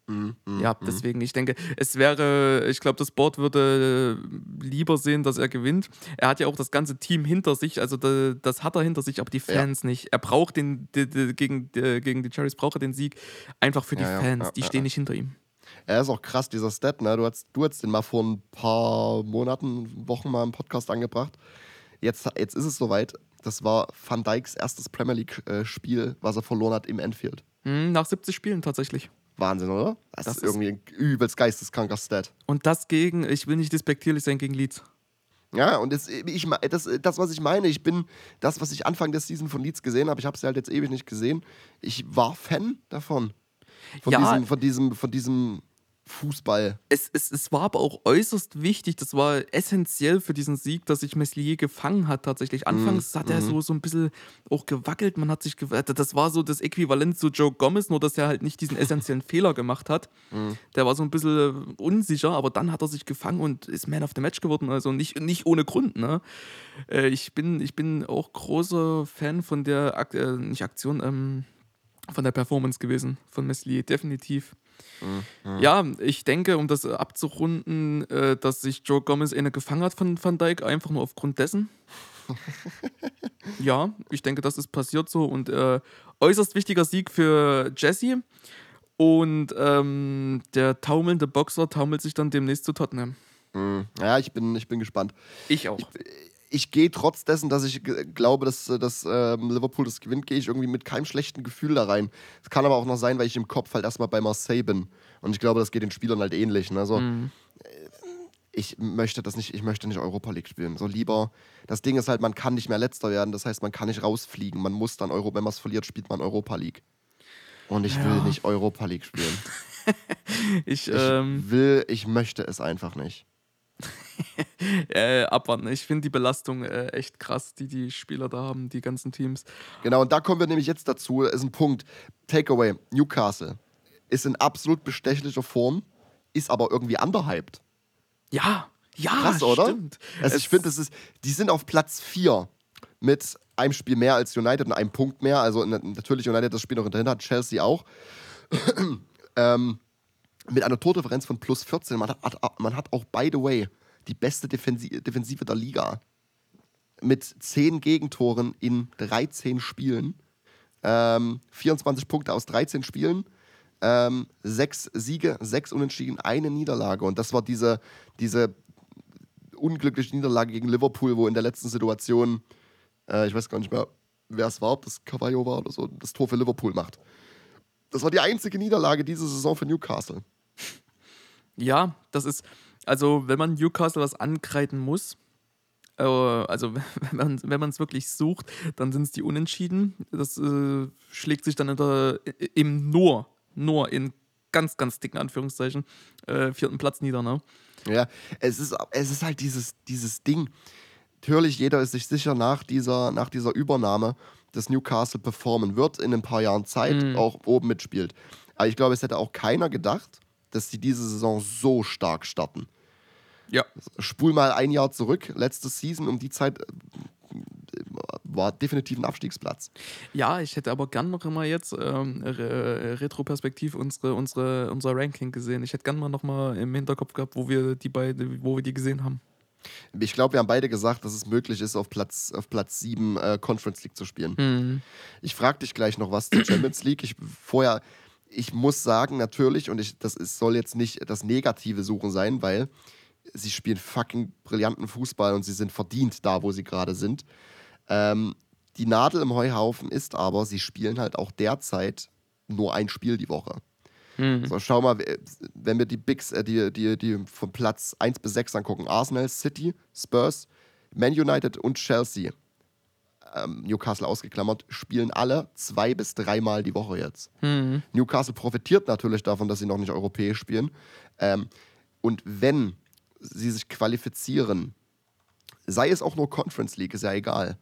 Mhm, ja, mhm. deswegen, ich denke, es wäre, ich glaube, das Board würde lieber sehen, dass er gewinnt. Er hat ja auch das ganze Team hinter sich, also das hat er hinter sich, aber die Fans ja. nicht. Er braucht den, die, die, gegen, die, gegen die Cherries braucht er den Sieg einfach für die ja, Fans, ja, die stehen nicht hinter ihm. Er ist auch krass, dieser Step, ne? Du hast, du hast den mal vor ein paar Monaten, Wochen mal im Podcast angebracht. Jetzt, jetzt ist es soweit. Das war Van Dijks erstes Premier League-Spiel, äh, was er verloren hat im Enfield. Hm, nach 70 Spielen tatsächlich. Wahnsinn, oder? Das, das ist irgendwie ein übelst geisteskranker Stat. Und das gegen, ich will nicht despektierlich sein, gegen Leeds. Ja, und das, ich, das, das, was ich meine, ich bin, das, was ich Anfang der Season von Leeds gesehen habe, ich habe es halt jetzt ewig nicht gesehen, ich war Fan davon. Von, ja, diesem, von, diesem, von diesem Fußball. Es, es, es war aber auch äußerst wichtig, das war essentiell für diesen Sieg, dass sich Meslier gefangen hat tatsächlich. Anfangs mm, hat er mm. so, so ein bisschen auch gewackelt, man hat sich gewackelt. Das war so das Äquivalent zu Joe Gomez, nur dass er halt nicht diesen essentiellen <laughs> Fehler gemacht hat. Mm. Der war so ein bisschen unsicher, aber dann hat er sich gefangen und ist Man of the Match geworden, also nicht, nicht ohne Grund. Ne? Äh, ich, bin, ich bin auch großer Fan von der, Ak äh, nicht Aktion, ähm, von der Performance gewesen, von Meslier, definitiv. Mhm. Ja, ich denke, um das abzurunden, äh, dass sich Joe Gomez eine gefangen hat von Van Dijk, einfach nur aufgrund dessen. <laughs> ja, ich denke, das ist passiert so und äh, äußerst wichtiger Sieg für Jesse. Und ähm, der taumelnde Boxer taumelt sich dann demnächst zu Tottenham. Mhm. Ja, ich bin, ich bin gespannt. Ich auch. Ich, ich gehe trotz dessen, dass ich glaube, dass, dass ähm, Liverpool das gewinnt, gehe ich irgendwie mit keinem schlechten Gefühl da rein. Es kann aber auch noch sein, weil ich im Kopf halt erstmal bei Marseille bin. Und ich glaube, das geht den Spielern halt ähnlich. Ne? Also, mhm. ich möchte das nicht, ich möchte nicht Europa League spielen. So lieber, das Ding ist halt, man kann nicht mehr letzter werden, das heißt, man kann nicht rausfliegen. Man muss dann Euro, wenn man es verliert, spielt man Europa League. Und ich ja. will nicht Europa League spielen. <laughs> ich, ich ähm, will, ich möchte es einfach nicht. <laughs> äh, abwarten. Ich finde die Belastung äh, echt krass, die die Spieler da haben, die ganzen Teams. Genau, und da kommen wir nämlich jetzt dazu. Ist ein Punkt. Takeaway: Newcastle ist in absolut bestechlicher Form, ist aber irgendwie underhyped. Ja, ja, krass, oder? Stimmt. Also ich finde, die sind auf Platz 4 mit einem Spiel mehr als United und einem Punkt mehr. Also natürlich United das Spiel noch hinterher hat, Chelsea auch. <clears throat> ähm, mit einer Tordifferenz von plus 14. Man hat, man hat auch, by the way, die beste Defensive der Liga. Mit 10 Gegentoren in 13 Spielen. Ähm, 24 Punkte aus 13 Spielen. Ähm, sechs Siege, sechs Unentschieden, eine Niederlage. Und das war diese, diese unglückliche Niederlage gegen Liverpool, wo in der letzten Situation, äh, ich weiß gar nicht mehr, wer es war, ob das Cavallo war oder so, das Tor für Liverpool macht. Das war die einzige Niederlage diese Saison für Newcastle. Ja, das ist, also wenn man Newcastle was ankreiden muss, äh, also <laughs> wenn man es wirklich sucht, dann sind es die Unentschieden. Das äh, schlägt sich dann der, im nur, nur in ganz, ganz dicken Anführungszeichen, äh, vierten Platz nieder. Ne? Ja, es ist, es ist halt dieses, dieses Ding. Natürlich, jeder ist sich sicher nach dieser, nach dieser Übernahme, dass Newcastle performen wird in ein paar Jahren Zeit, mhm. auch oben mitspielt. Aber ich glaube, es hätte auch keiner gedacht, dass sie diese Saison so stark starten. Ja. Spul mal ein Jahr zurück, letzte Season, um die Zeit äh, war definitiv ein Abstiegsplatz. Ja, ich hätte aber gern noch immer jetzt ähm, re retroperspektiv unsere, unsere, unser Ranking gesehen. Ich hätte gern mal noch mal im Hinterkopf gehabt, wo wir die beide, wo wir die gesehen haben. Ich glaube, wir haben beide gesagt, dass es möglich ist, auf Platz, auf Platz 7 äh, Conference League zu spielen. Mhm. Ich frage dich gleich noch was zur Champions League. Ich vorher, ich muss sagen, natürlich, und ich, das ist, soll jetzt nicht das Negative suchen sein, weil sie spielen fucking brillanten Fußball und sie sind verdient da, wo sie gerade sind. Ähm, die Nadel im Heuhaufen ist aber, sie spielen halt auch derzeit nur ein Spiel die Woche. Mhm. So, schau mal, wenn wir die Bigs, äh, die, die, die von Platz 1 bis 6 angucken: Arsenal, City, Spurs, Man United und Chelsea, ähm, Newcastle ausgeklammert, spielen alle zwei bis dreimal die Woche jetzt. Mhm. Newcastle profitiert natürlich davon, dass sie noch nicht europäisch spielen. Ähm, und wenn sie sich qualifizieren, sei es auch nur Conference League, ist ja egal,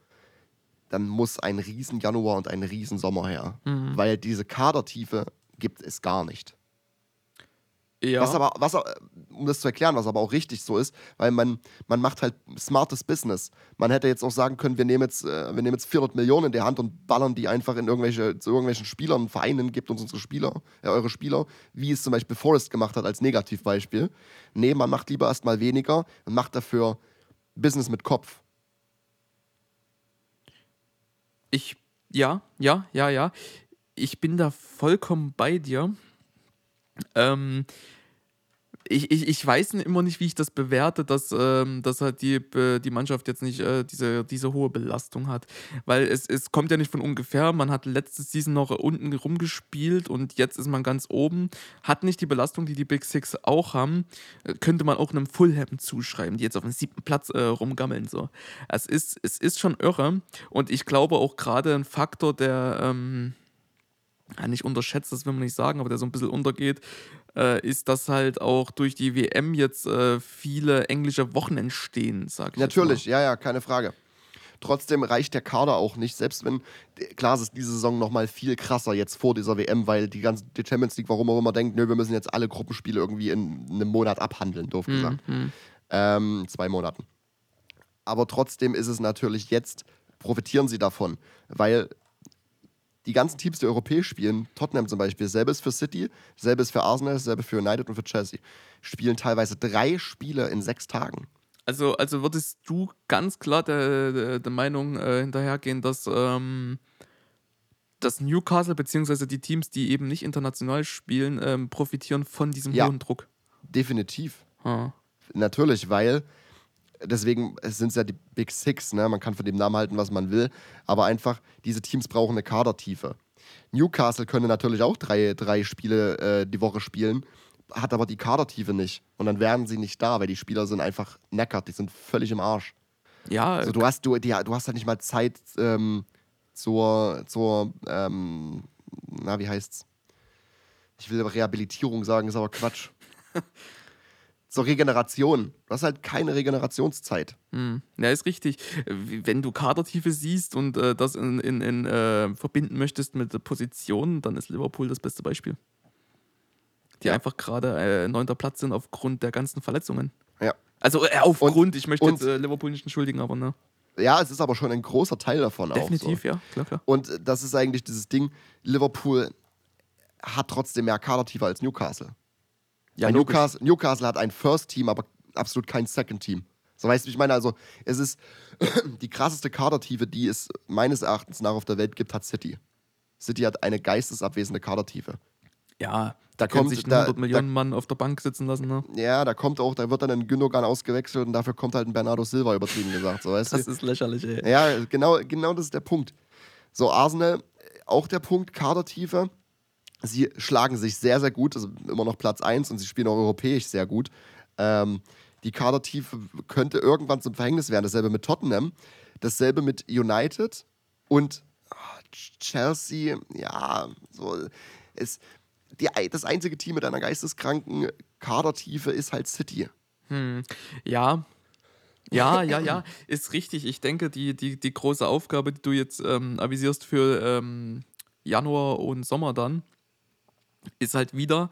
dann muss ein riesen Januar und ein riesen Sommer her. Mhm. Weil diese Kadertiefe gibt es gar nicht. Ja. Was aber, was, um das zu erklären, was aber auch richtig so ist, weil man, man macht halt smartes Business. Man hätte jetzt auch sagen können, wir nehmen jetzt, äh, wir nehmen jetzt 400 Millionen in die Hand und ballern die einfach in irgendwelche, zu irgendwelchen Spielern, Vereinen, gibt uns unsere Spieler, äh, eure Spieler, wie es zum Beispiel Forrest gemacht hat als Negativbeispiel. Nee, man macht lieber erstmal weniger und macht dafür Business mit Kopf. Ich, ja, ja, ja, ja. Ich bin da vollkommen bei dir. Ähm, ich, ich, ich weiß immer nicht, wie ich das bewerte, dass, ähm, dass halt die, äh, die Mannschaft jetzt nicht äh, diese, diese hohe Belastung hat. Weil es, es kommt ja nicht von ungefähr. Man hat letzte Season noch unten rumgespielt und jetzt ist man ganz oben. Hat nicht die Belastung, die die Big Six auch haben. Äh, könnte man auch einem Fulham zuschreiben, die jetzt auf dem siebten Platz äh, rumgammeln. So. Es, ist, es ist schon irre. Und ich glaube auch gerade ein Faktor, der. Ähm, ja, nicht unterschätzt, das will man nicht sagen, aber der so ein bisschen untergeht, äh, ist, dass halt auch durch die WM jetzt äh, viele englische Wochen entstehen, sag ich Natürlich, ja, ja, keine Frage. Trotzdem reicht der Kader auch nicht, selbst wenn, klar, es ist diese Saison nochmal viel krasser jetzt vor dieser WM, weil die ganze die Champions League, warum auch immer denkt, nö, wir müssen jetzt alle Gruppenspiele irgendwie in einem Monat abhandeln, doof gesagt. Mhm. Ähm, zwei Monaten. Aber trotzdem ist es natürlich jetzt, profitieren sie davon, weil die ganzen Teams, die europäisch spielen, Tottenham zum Beispiel, selbes für City, selbes für Arsenal, selbes für United und für Chelsea, spielen teilweise drei Spiele in sechs Tagen. Also, also würdest du ganz klar der, der, der Meinung äh, hinterhergehen, dass, ähm, dass Newcastle bzw. die Teams, die eben nicht international spielen, ähm, profitieren von diesem Ja. hohen Druck? Definitiv. Ah. Natürlich, weil deswegen sind es ja die Big Six, ne? man kann von dem Namen halten, was man will, aber einfach, diese Teams brauchen eine Kadertiefe. Newcastle könnte natürlich auch drei, drei Spiele äh, die Woche spielen, hat aber die Kadertiefe nicht. Und dann wären sie nicht da, weil die Spieler sind einfach neckert, die sind völlig im Arsch. Ja, Also du hast, du, die, du hast halt nicht mal Zeit ähm, zur, zur ähm, na, wie heißt's? Ich will Rehabilitierung sagen, ist aber Quatsch. <laughs> zur Regeneration. Du hast halt keine Regenerationszeit. Hm. Ja, ist richtig. Wenn du Kadertiefe siehst und äh, das in, in, in, äh, verbinden möchtest mit der Position, dann ist Liverpool das beste Beispiel. Die Ja. einfach gerade äh, neunter Platz sind aufgrund der ganzen Verletzungen. Ja. Also äh, aufgrund, Und- ich möchte jetzt äh, Liverpool nicht entschuldigen, aber ne. Ja, es ist aber schon ein großer Teil davon Definitiv, auch. So. ja, klar, klar. Und äh, das ist eigentlich dieses Ding, Liverpool hat trotzdem mehr Kadertiefe als Newcastle. Ja. Newcastle, Newcastle hat ein First Team, aber absolut kein Second Team. So weißt du, ich meine, also es ist <clears throat> die krasseste Kadertiefe, die es meines Erachtens nach auf der Welt gibt, hat City. City hat eine geistesabwesende Kadertiefe. Ja, Da da können kommt- sich ein da- 100 Millionen Mann auf der Bank sitzen lassen, ne? Ja, da kommt auch, da wird dann ein Gündogan ausgewechselt und dafür kommt halt ein Bernardo Silva übertrieben gesagt, so weißt du? Das ist lächerlich, ey. Ja, genau, genau das ist der Punkt. So, Arsenal, auch der Punkt, Kadertiefe. Sie schlagen sich sehr, sehr gut, also immer noch Platz 1 und sie spielen auch europäisch sehr gut. Ähm, die Kadertiefe könnte irgendwann zum Verhängnis werden. Dasselbe mit Tottenham, dasselbe mit United und ah, Chelsea, ja, so. Es, die, das einzige Team mit einer geisteskranken Kadertiefe ist halt City. Hm. Ja. Ja, ja, ja, ist richtig. Ich denke, die, die, die große Aufgabe, die du jetzt ähm, avisierst für ähm, Januar und Sommer dann, ist halt wieder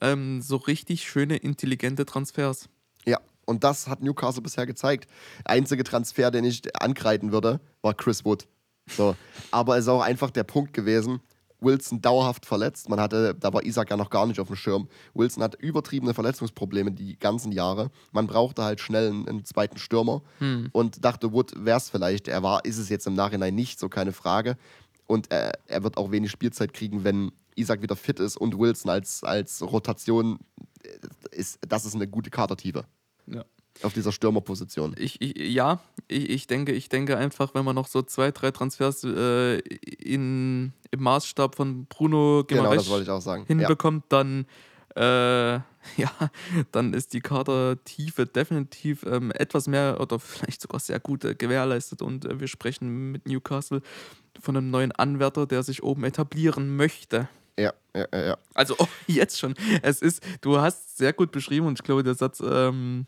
ähm, so richtig schöne, intelligente Transfers. Ja, und das hat Newcastle bisher gezeigt. Einzige Transfer, den ich ankreiden würde, war Chris Wood. So. <laughs> Aber es ist auch einfach der Punkt gewesen. Wilson dauerhaft verletzt. Man hatte, da war Isaac ja noch gar nicht auf dem Schirm. Wilson hat übertriebene Verletzungsprobleme die ganzen Jahre. Man brauchte halt schnell einen, einen zweiten Stürmer Hm. und dachte, Wood wäre es vielleicht. Er war, ist es jetzt im Nachhinein nicht, so keine Frage. Und äh, er wird auch wenig Spielzeit kriegen, wenn Isaac wieder fit ist und Wilson als, als Rotation äh, ist, das ist eine gute Kadertiefe Ja. auf dieser Stürmerposition. Ich, ich, ja, ich, ich, denke, ich denke einfach, wenn man noch so zwei, drei Transfers äh, in, im Maßstab von Bruno Genau, Guimaraes das wollte ich auch sagen. Ja. hinbekommt, dann, äh, <laughs> ja, dann ist die Kadertiefe definitiv ähm, etwas mehr oder vielleicht sogar sehr gut äh, gewährleistet. Und äh, wir sprechen mit Newcastle von einem neuen Anwärter, der sich oben etablieren möchte. Ja, ja, ja. Also oh, <laughs> jetzt schon. Es ist, du hast sehr gut beschrieben und ich glaube, der Satz ähm,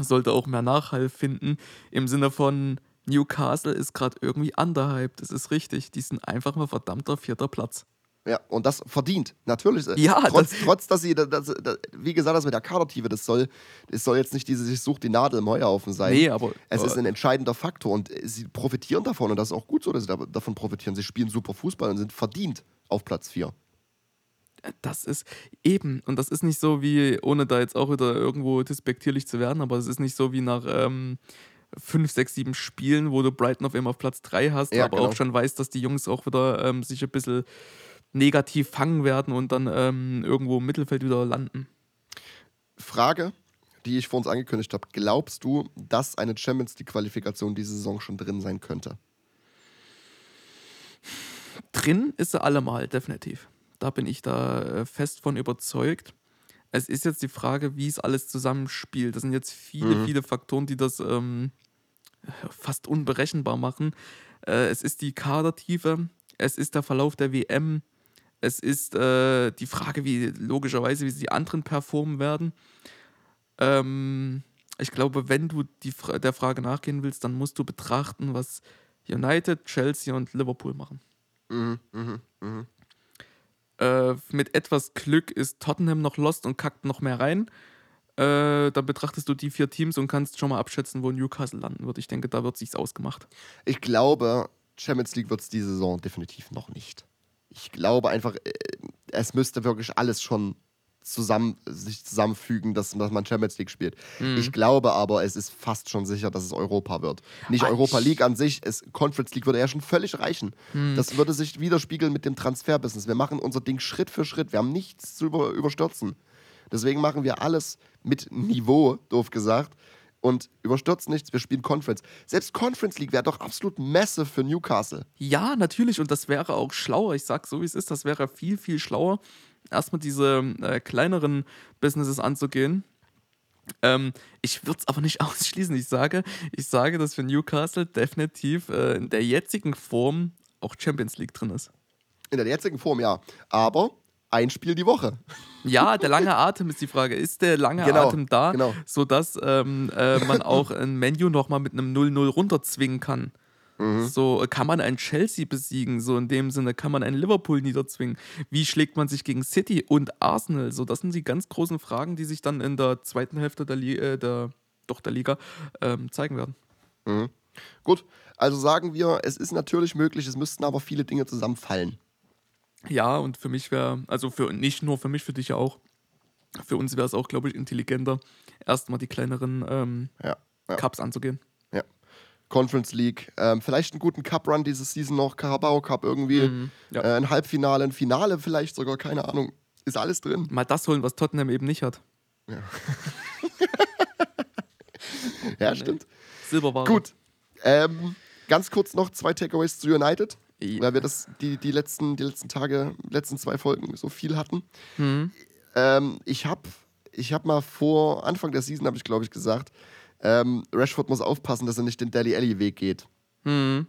sollte auch mehr Nachhall finden. Im Sinne von Newcastle ist gerade irgendwie underhyped. Das ist richtig. Die sind einfach mal verdammter vierter Platz. Ja, und das verdient, natürlich. Ja, trotz, trotz dass sie, das, das, wie gesagt, das mit der Kadertiefe, das soll, das soll jetzt nicht diese, sich sucht die Nadel im Heuhaufen sein. Nee, aber Es ist äh, ein entscheidender Faktor und sie profitieren davon und das ist auch gut so, dass sie da- davon profitieren. Sie spielen super Fußball und sind verdient auf Platz 4. das ist eben, und das ist nicht so wie, ohne da jetzt auch wieder irgendwo despektierlich zu werden, aber es ist nicht so wie nach ähm, fünf, sechs, sieben Spielen, wo du Brighton auf einmal auf Platz 3 hast, Ja, aber genau. auch schon weißt, dass die Jungs auch wieder ähm, sich ein bisschen negativ fangen werden und dann ähm, irgendwo im Mittelfeld wieder landen. Frage, die ich vor uns angekündigt habe. Glaubst du, dass eine Champions League-Qualifikation diese Saison schon drin sein könnte? Drin ist sie allemal, definitiv. Da bin ich da äh, fest von überzeugt. Es ist jetzt die Frage, wie es alles zusammenspielt. Das sind jetzt viele, Mhm. viele Faktoren, die das ähm, fast unberechenbar machen. Äh, es ist die Kadertiefe, es ist der Verlauf der WM, es ist äh, die Frage, wie logischerweise, wie die anderen performen werden. Ähm, ich glaube, wenn du die, der Frage nachgehen willst, dann musst du betrachten, was United, Chelsea und Liverpool machen. Mhm, mhm, mhm. Äh, mit etwas Glück ist Tottenham noch lost und kackt noch mehr rein. Äh, dann betrachtest du die vier Teams und kannst schon mal abschätzen, wo Newcastle landen wird. Ich denke, da wird sich's ausgemacht. Ich glaube, Champions League wird es diese Saison definitiv noch nicht. Ich glaube einfach, äh, es müsste wirklich alles schon zusammen, sich zusammenfügen, dass, dass man Champions League spielt. Ich glaube aber, es ist fast schon sicher, dass es Europa wird. Nicht Ah, Europa League an sich, es, Conference League würde ja schon völlig reichen. Das würde sich widerspiegeln mit dem Transferbusiness. Wir machen unser Ding Schritt für Schritt. Wir haben nichts zu über, überstürzen. Deswegen machen wir alles mit Niveau, doof gesagt, und überstürzen nichts. Wir spielen Conference. Selbst Conference League wäre doch absolut Messe für Newcastle. Ja, natürlich. Und das wäre auch schlauer. Ich sag so, wie es ist. Das wäre viel, viel schlauer, erstmal diese äh, kleineren Businesses anzugehen. Ähm, ich würde es aber nicht <laughs> ausschließen. Ich sage, ich sage, dass für Newcastle definitiv äh, in der jetzigen Form auch Champions League drin ist. In der jetzigen Form ja. Aber ein Spiel die Woche. Ja, der lange Atem ist die Frage. Ist der lange Genau, Atem da, genau. sodass ähm, äh, man auch ein Menu nochmal mit einem 0-0 runterzwingen kann? Mhm. So äh, kann man ein Chelsea besiegen, so in dem Sinne kann man ein Liverpool niederzwingen. Wie schlägt man sich gegen City und Arsenal? So, das sind die ganz großen Fragen, die sich dann in der zweiten Hälfte der, Li äh, der, doch der Liga ähm, zeigen werden. Gut, also sagen wir, es ist natürlich möglich, es müssten aber viele Dinge zusammenfallen. Ja, und für mich wäre, also für nicht nur für mich, für dich ja auch, für uns wäre es auch, glaube ich, intelligenter, erstmal die kleineren ähm, Ja. ja. Cups anzugehen. Ja. Conference League, ähm, vielleicht einen guten Cup-Run diese Season noch, Carabao Cup irgendwie, Mhm, ja. äh, ein Halbfinale, ein Finale vielleicht sogar, keine Ahnung. Ist alles drin. Mal das holen, was Tottenham eben nicht hat. Ja, <laughs> stimmt. Silberware. Gut. Ähm, ganz kurz noch zwei Takeaways zu United, Ja. weil wir das die, die, letzten, die letzten Tage, letzten zwei Folgen so viel hatten. Mhm. Ähm, ich habe ich hab mal vor Anfang der Season, habe ich glaube ich gesagt, ähm, Rashford muss aufpassen, dass er nicht den Deli Alli Weg geht. Mhm.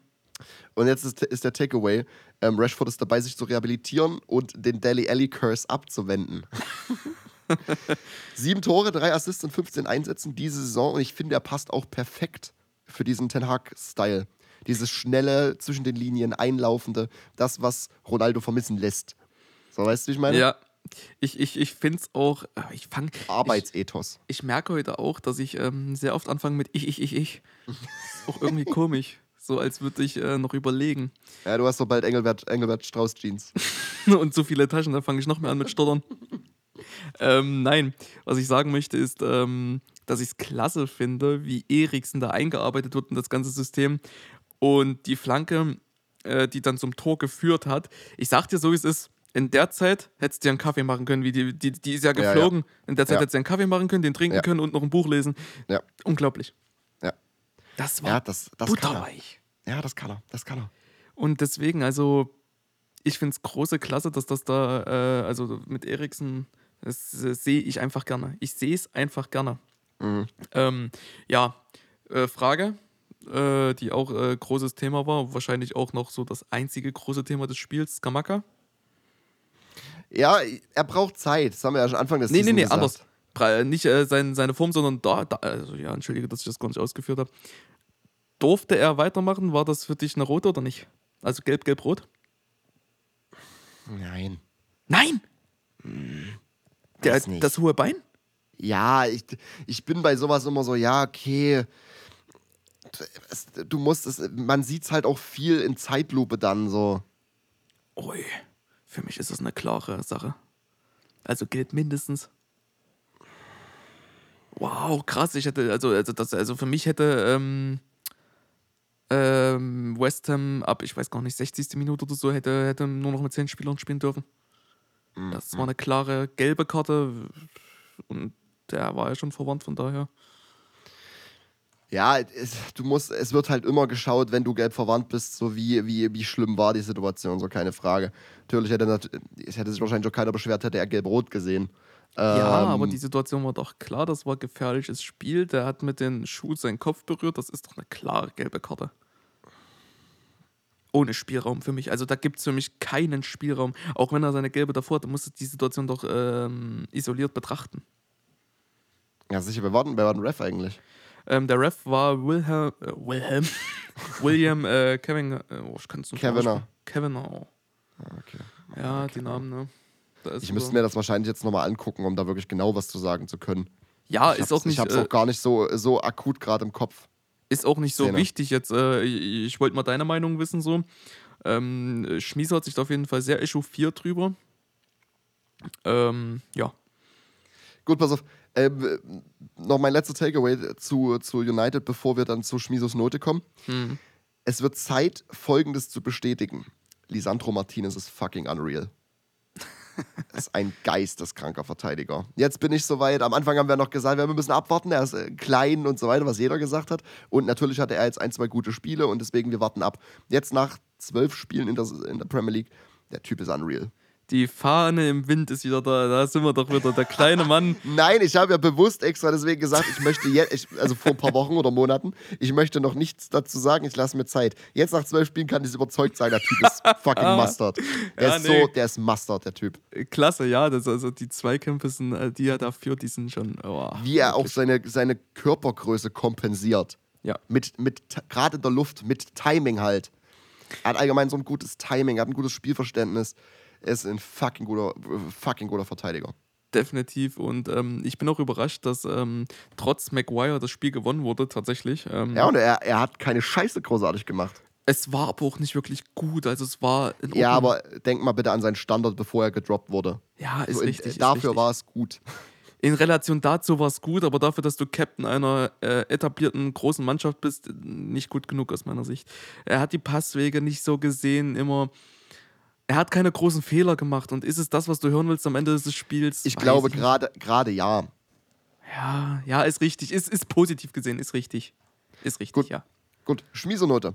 Und jetzt ist, ist der Takeaway, ähm, Rashford ist dabei, sich zu rehabilitieren und den Deli Alli Curse abzuwenden. <laughs> Sieben Tore, drei Assists und 15 Einsätzen diese Saison und ich finde, er passt auch perfekt für diesen Ten Hag-Style. Dieses schnelle, zwischen den Linien einlaufende, das, was Ronaldo vermissen lässt. So, weißt du, wie ich meine? Ja, ich, ich, ich finde es auch, äh, ich fange, Arbeitsethos. ich, ich merke heute auch, dass ich ähm, sehr oft anfange mit ich, ich, ich, ich. Auch irgendwie komisch. So als würde ich äh, noch überlegen. Ja, du hast doch bald Engelbert, Engelbert Strauß Jeans. <laughs> Und so viele Taschen, da fange ich noch mehr an mit Stottern. ähm, nein, was ich sagen möchte ist, ähm, dass ich es klasse finde, wie Eriksen da eingearbeitet wird in das ganze System. Und die Flanke, äh, die dann zum Tor geführt hat, ich sag dir so, wie es ist, in der Zeit hättest du dir einen Kaffee machen können, wie die, die, die ist ja Ja, ja. geflogen. In der Zeit Ja. hättest du dir einen Kaffee machen können, den trinken Ja. können und noch ein Buch lesen. Ja. Unglaublich. Ja. Das war Ja, das, das kann er. butterweich. Ja, das kann er. Das kann er. Und deswegen, also, ich finde es große Klasse, dass das da, äh, also mit Eriksen, das äh, sehe ich einfach gerne. Ich sehe es einfach gerne. Mhm. Ähm, ja, äh, Frage, äh, die auch äh, großes Thema war, wahrscheinlich auch noch so das einzige große Thema des Spiels, Skamaka. Ja, er braucht Zeit. Das haben wir ja schon Anfang des Nee, nee, nee, gesagt. anders. Bra- Nicht äh, sein, seine Form, sondern da, da, also ja, entschuldige, dass ich das gar nicht ausgeführt habe. Durfte er weitermachen? War das für dich eine rote oder nicht? Also gelb, gelb, rot? Nein. Nein! Der, weiß nicht. das hohe Bein? Ja, ich, ich bin bei sowas immer so, ja, okay. Du musst es, man sieht es halt auch viel in Zeitlupe dann so. Ui, für mich ist das eine klare Sache. Also gilt mindestens. Wow, krass. Ich hätte, also, also, das, also für mich hätte ähm, ähm, West Ham ab, ich weiß gar nicht, 60. Minute oder so, hätte, hätte nur noch mit 10 Spielern spielen dürfen. Das war eine klare gelbe Karte und der war ja schon verwandt, von daher. Ja, es, du musst, es wird halt immer geschaut, wenn du gelb verwandt bist, so wie, wie, wie schlimm war die Situation, so keine Frage. Natürlich hätte, es hätte sich wahrscheinlich auch keiner beschwert, hätte er gelb-rot gesehen. Ja, Ähm, aber die Situation war doch klar, das war gefährliches Spiel. Der hat mit den Schuh seinen Kopf berührt, das ist doch eine klare gelbe Karte. Ohne Spielraum für mich. Also da gibt es für mich keinen Spielraum. Auch wenn er seine gelbe davor hat, musst du die Situation doch ähm, isoliert betrachten. Ja, sicher, wer war denn, wer war denn Ref eigentlich? Ähm, der Ref war Wilhelm, äh, Wilhelm, <laughs> William äh, Kevin, äh, oh, ich kann es nicht aussprechen. Kavanagh. Ah, okay. Ja, die Namen, ne? Ich so- müsste mir das wahrscheinlich jetzt nochmal angucken, um da wirklich genau was zu sagen zu können. ja, ich ist auch nicht, ich hab's äh, auch gar nicht so, so akut gerade im Kopf. Ist auch nicht so Szene. wichtig jetzt. Äh, ich ich wollte mal deine Meinung wissen so. Ähm, Schmieser hat sich da auf jeden Fall sehr echauffiert drüber. Ähm, ja. Gut, pass auf. Ähm, noch mein letzter Takeaway zu, zu United, bevor wir dann zu Schmisos Note kommen. Hm. Es wird Zeit, Folgendes zu bestätigen. Lisandro Martinez ist fucking unreal. <laughs> ist ein geisteskranker Verteidiger. Jetzt bin ich soweit. Am Anfang haben wir noch gesagt, wir müssen abwarten. Er ist äh, klein und so weiter, was jeder gesagt hat. Und natürlich hatte er jetzt ein, zwei gute Spiele und deswegen wir warten ab. Jetzt nach zwölf Spielen in der, in der Premier League, der Typ ist unreal. Die Fahne im Wind ist wieder da. Da sind wir doch wieder. Der kleine Mann. <laughs> Nein, ich habe ja bewusst extra deswegen gesagt, ich möchte jetzt, also vor ein paar Wochen oder Monaten, ich möchte noch nichts dazu sagen, ich lasse mir Zeit. Jetzt nach zwölf Spielen kann ich überzeugt sein, der Typ ist <laughs> fucking Mustard. Der Ja, ist nee. so, der ist Mustard, der Typ. Klasse, ja. Das, also die Zweikämpfe sind, äh, die er da führt, die sind schon. Oh, Wie er auch seine, seine Körpergröße kompensiert. Ja. Mit, mit gerade in der Luft, mit Timing halt. Er hat allgemein so ein gutes Timing, er hat ein gutes Spielverständnis. Er ist ein fucking guter, fucking guter Verteidiger. Definitiv. Und ähm, ich bin auch überrascht, dass ähm, trotz Maguire das Spiel gewonnen wurde, tatsächlich. Ähm, Ja, und er, er hat keine Scheiße großartig gemacht. Es war aber auch nicht wirklich gut. Also es war in Ja, aber denk mal bitte an seinen Standard, bevor er gedroppt wurde. Ja, ist So in- richtig. ist dafür richtig. war es gut. In Relation dazu war es gut, aber dafür, dass du Captain einer äh, etablierten großen Mannschaft bist, nicht gut genug aus meiner Sicht. Er hat die Passwege nicht so gesehen, immer. Er hat keine großen Fehler gemacht. Und ist es das, was du hören willst am Ende des Spiels? Ich Weiß glaube gerade gerade ja. Ja, ja, ist richtig. Ist, ist positiv gesehen, ist richtig. Ist richtig, Gut. ja. Gut, Schmiesonote.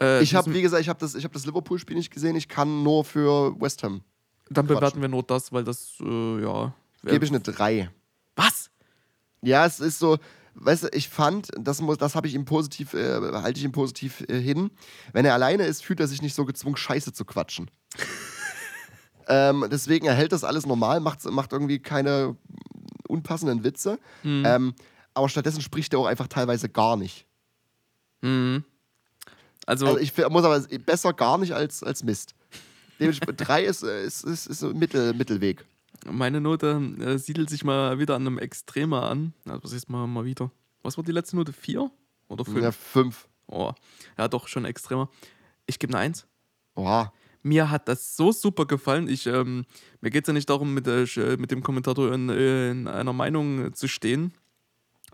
Äh, Ich habe, wie gesagt, ich habe das, ich hab das Liverpool-Spiel nicht gesehen. Ich kann nur für West Ham. dann bewerten quatschen. wir nur das, weil das, äh, ja. Gebe ich eine 3. Was? Ja, es ist so, weißt du, ich fand, das, muss- das habe ich ihm positiv, äh, halte ich ihm positiv äh, hin. Wenn er alleine ist, fühlt er sich nicht so gezwungen, Scheiße zu quatschen. <laughs> ähm, deswegen, er hält das alles normal, macht, macht irgendwie keine unpassenden Witze. Mhm. Ähm, aber stattdessen spricht er auch einfach teilweise gar nicht. Mhm. Also, Also ich muss aber besser gar nicht als, als Mist. Dementsprechend drei ist, äh, ist, ist, ist Mittel, Mittelweg. Meine Note äh, siedelt sich mal wieder an einem Extremer an. Also, was ist mal, mal wieder? Was war die letzte Note? Vier? Oder fünf? Ja, fünf. Oh, ja, doch, schon extremer. Ich gebe eine Eins. Oha. Mir hat das so super gefallen. Ich, ähm, mir geht es ja nicht darum, mit, äh, mit dem Kommentator in, in einer Meinung zu stehen,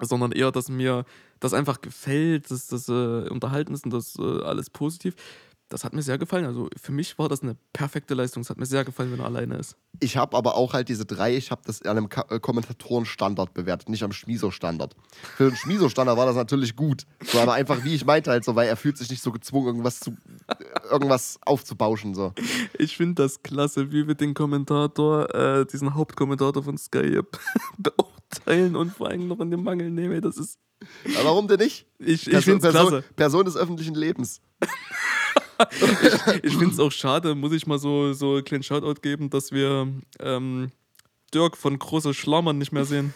sondern eher, dass mir das einfach gefällt, dass das äh, unterhalten ist und das äh, alles positiv. Das hat mir sehr gefallen. Also für mich war das eine perfekte Leistung. Es hat mir sehr gefallen, wenn er alleine ist. Ich habe aber auch halt diese drei, ich habe das an einem äh, Kommentatorenstandard bewertet, nicht am Schmieso-Standard. Für den Schmieso-Standard war das natürlich gut. So, aber einfach, wie ich meinte, halt so, weil er fühlt sich nicht so gezwungen, irgendwas, zu, äh, irgendwas aufzubauschen. So. Ich finde das klasse, wie wir den Kommentator, äh, diesen Hauptkommentator von Sky <laughs> beurteilen und vor allem noch in den Mangel nehmen. Das ist. Aber warum denn nicht? Ich, ich finde Person. Person des öffentlichen Lebens. <laughs> Ich finde es auch schade, muss ich mal so, so einen kleinen Shoutout geben, dass wir ähm, Dirk von Großer Schlammern nicht mehr sehen.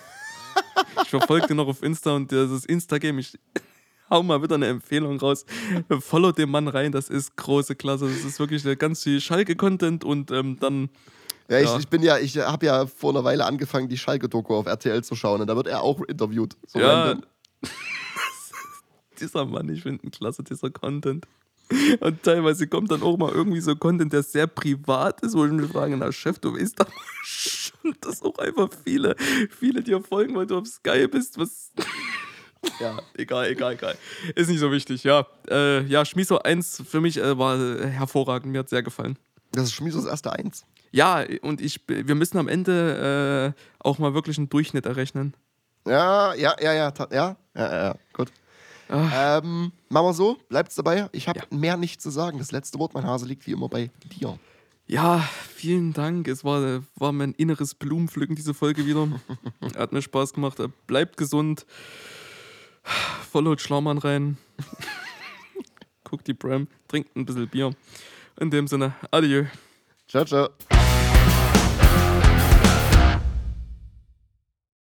Ich verfolge den noch auf Insta und das Insta-Game, ich <laughs> hau mal wieder eine Empfehlung raus. Follow den Mann rein, das ist große Klasse. Das ist wirklich der ganz viel Schalke-Content und ähm, dann, Ja, ich, Ja. ich bin ja, ich habe ja vor einer Weile angefangen, die Schalke-Doku auf RTL zu schauen und da wird er auch interviewt. So ja, <laughs> dieser Mann, ich finde ihn klasse, dieser Content. Und teilweise kommt dann auch mal irgendwie so Content, der sehr privat ist, wo ich mich frage, na Chef, du weißt aber schon, dass auch einfach viele, viele dir folgen, weil du auf Sky bist, was... <laughs> Ja, egal, egal, egal. Ist nicht so wichtig, ja. Äh, ja, Schmieso 1 für mich äh, war hervorragend, mir hat sehr gefallen. Das ist Schmiesos erste Eins. Ja, und ich, wir müssen am Ende äh, auch mal wirklich einen Durchschnitt errechnen. Ja, ja, ja, ja, ja, ja, ja. Ähm, machen wir so, bleibt's dabei. Ich habe Ja. mehr nicht zu sagen. Das letzte Wort, mein Hase, liegt wie immer bei dir. Ja, vielen Dank. Es war, war mein inneres Blumenpflücken, diese Folge wieder. <laughs> Hat mir Spaß gemacht. Bleibt gesund. Followt Schlaumann rein. <laughs> Guckt die Bram. Trinkt ein bisschen Bier. In dem Sinne, adieu. Ciao, ciao.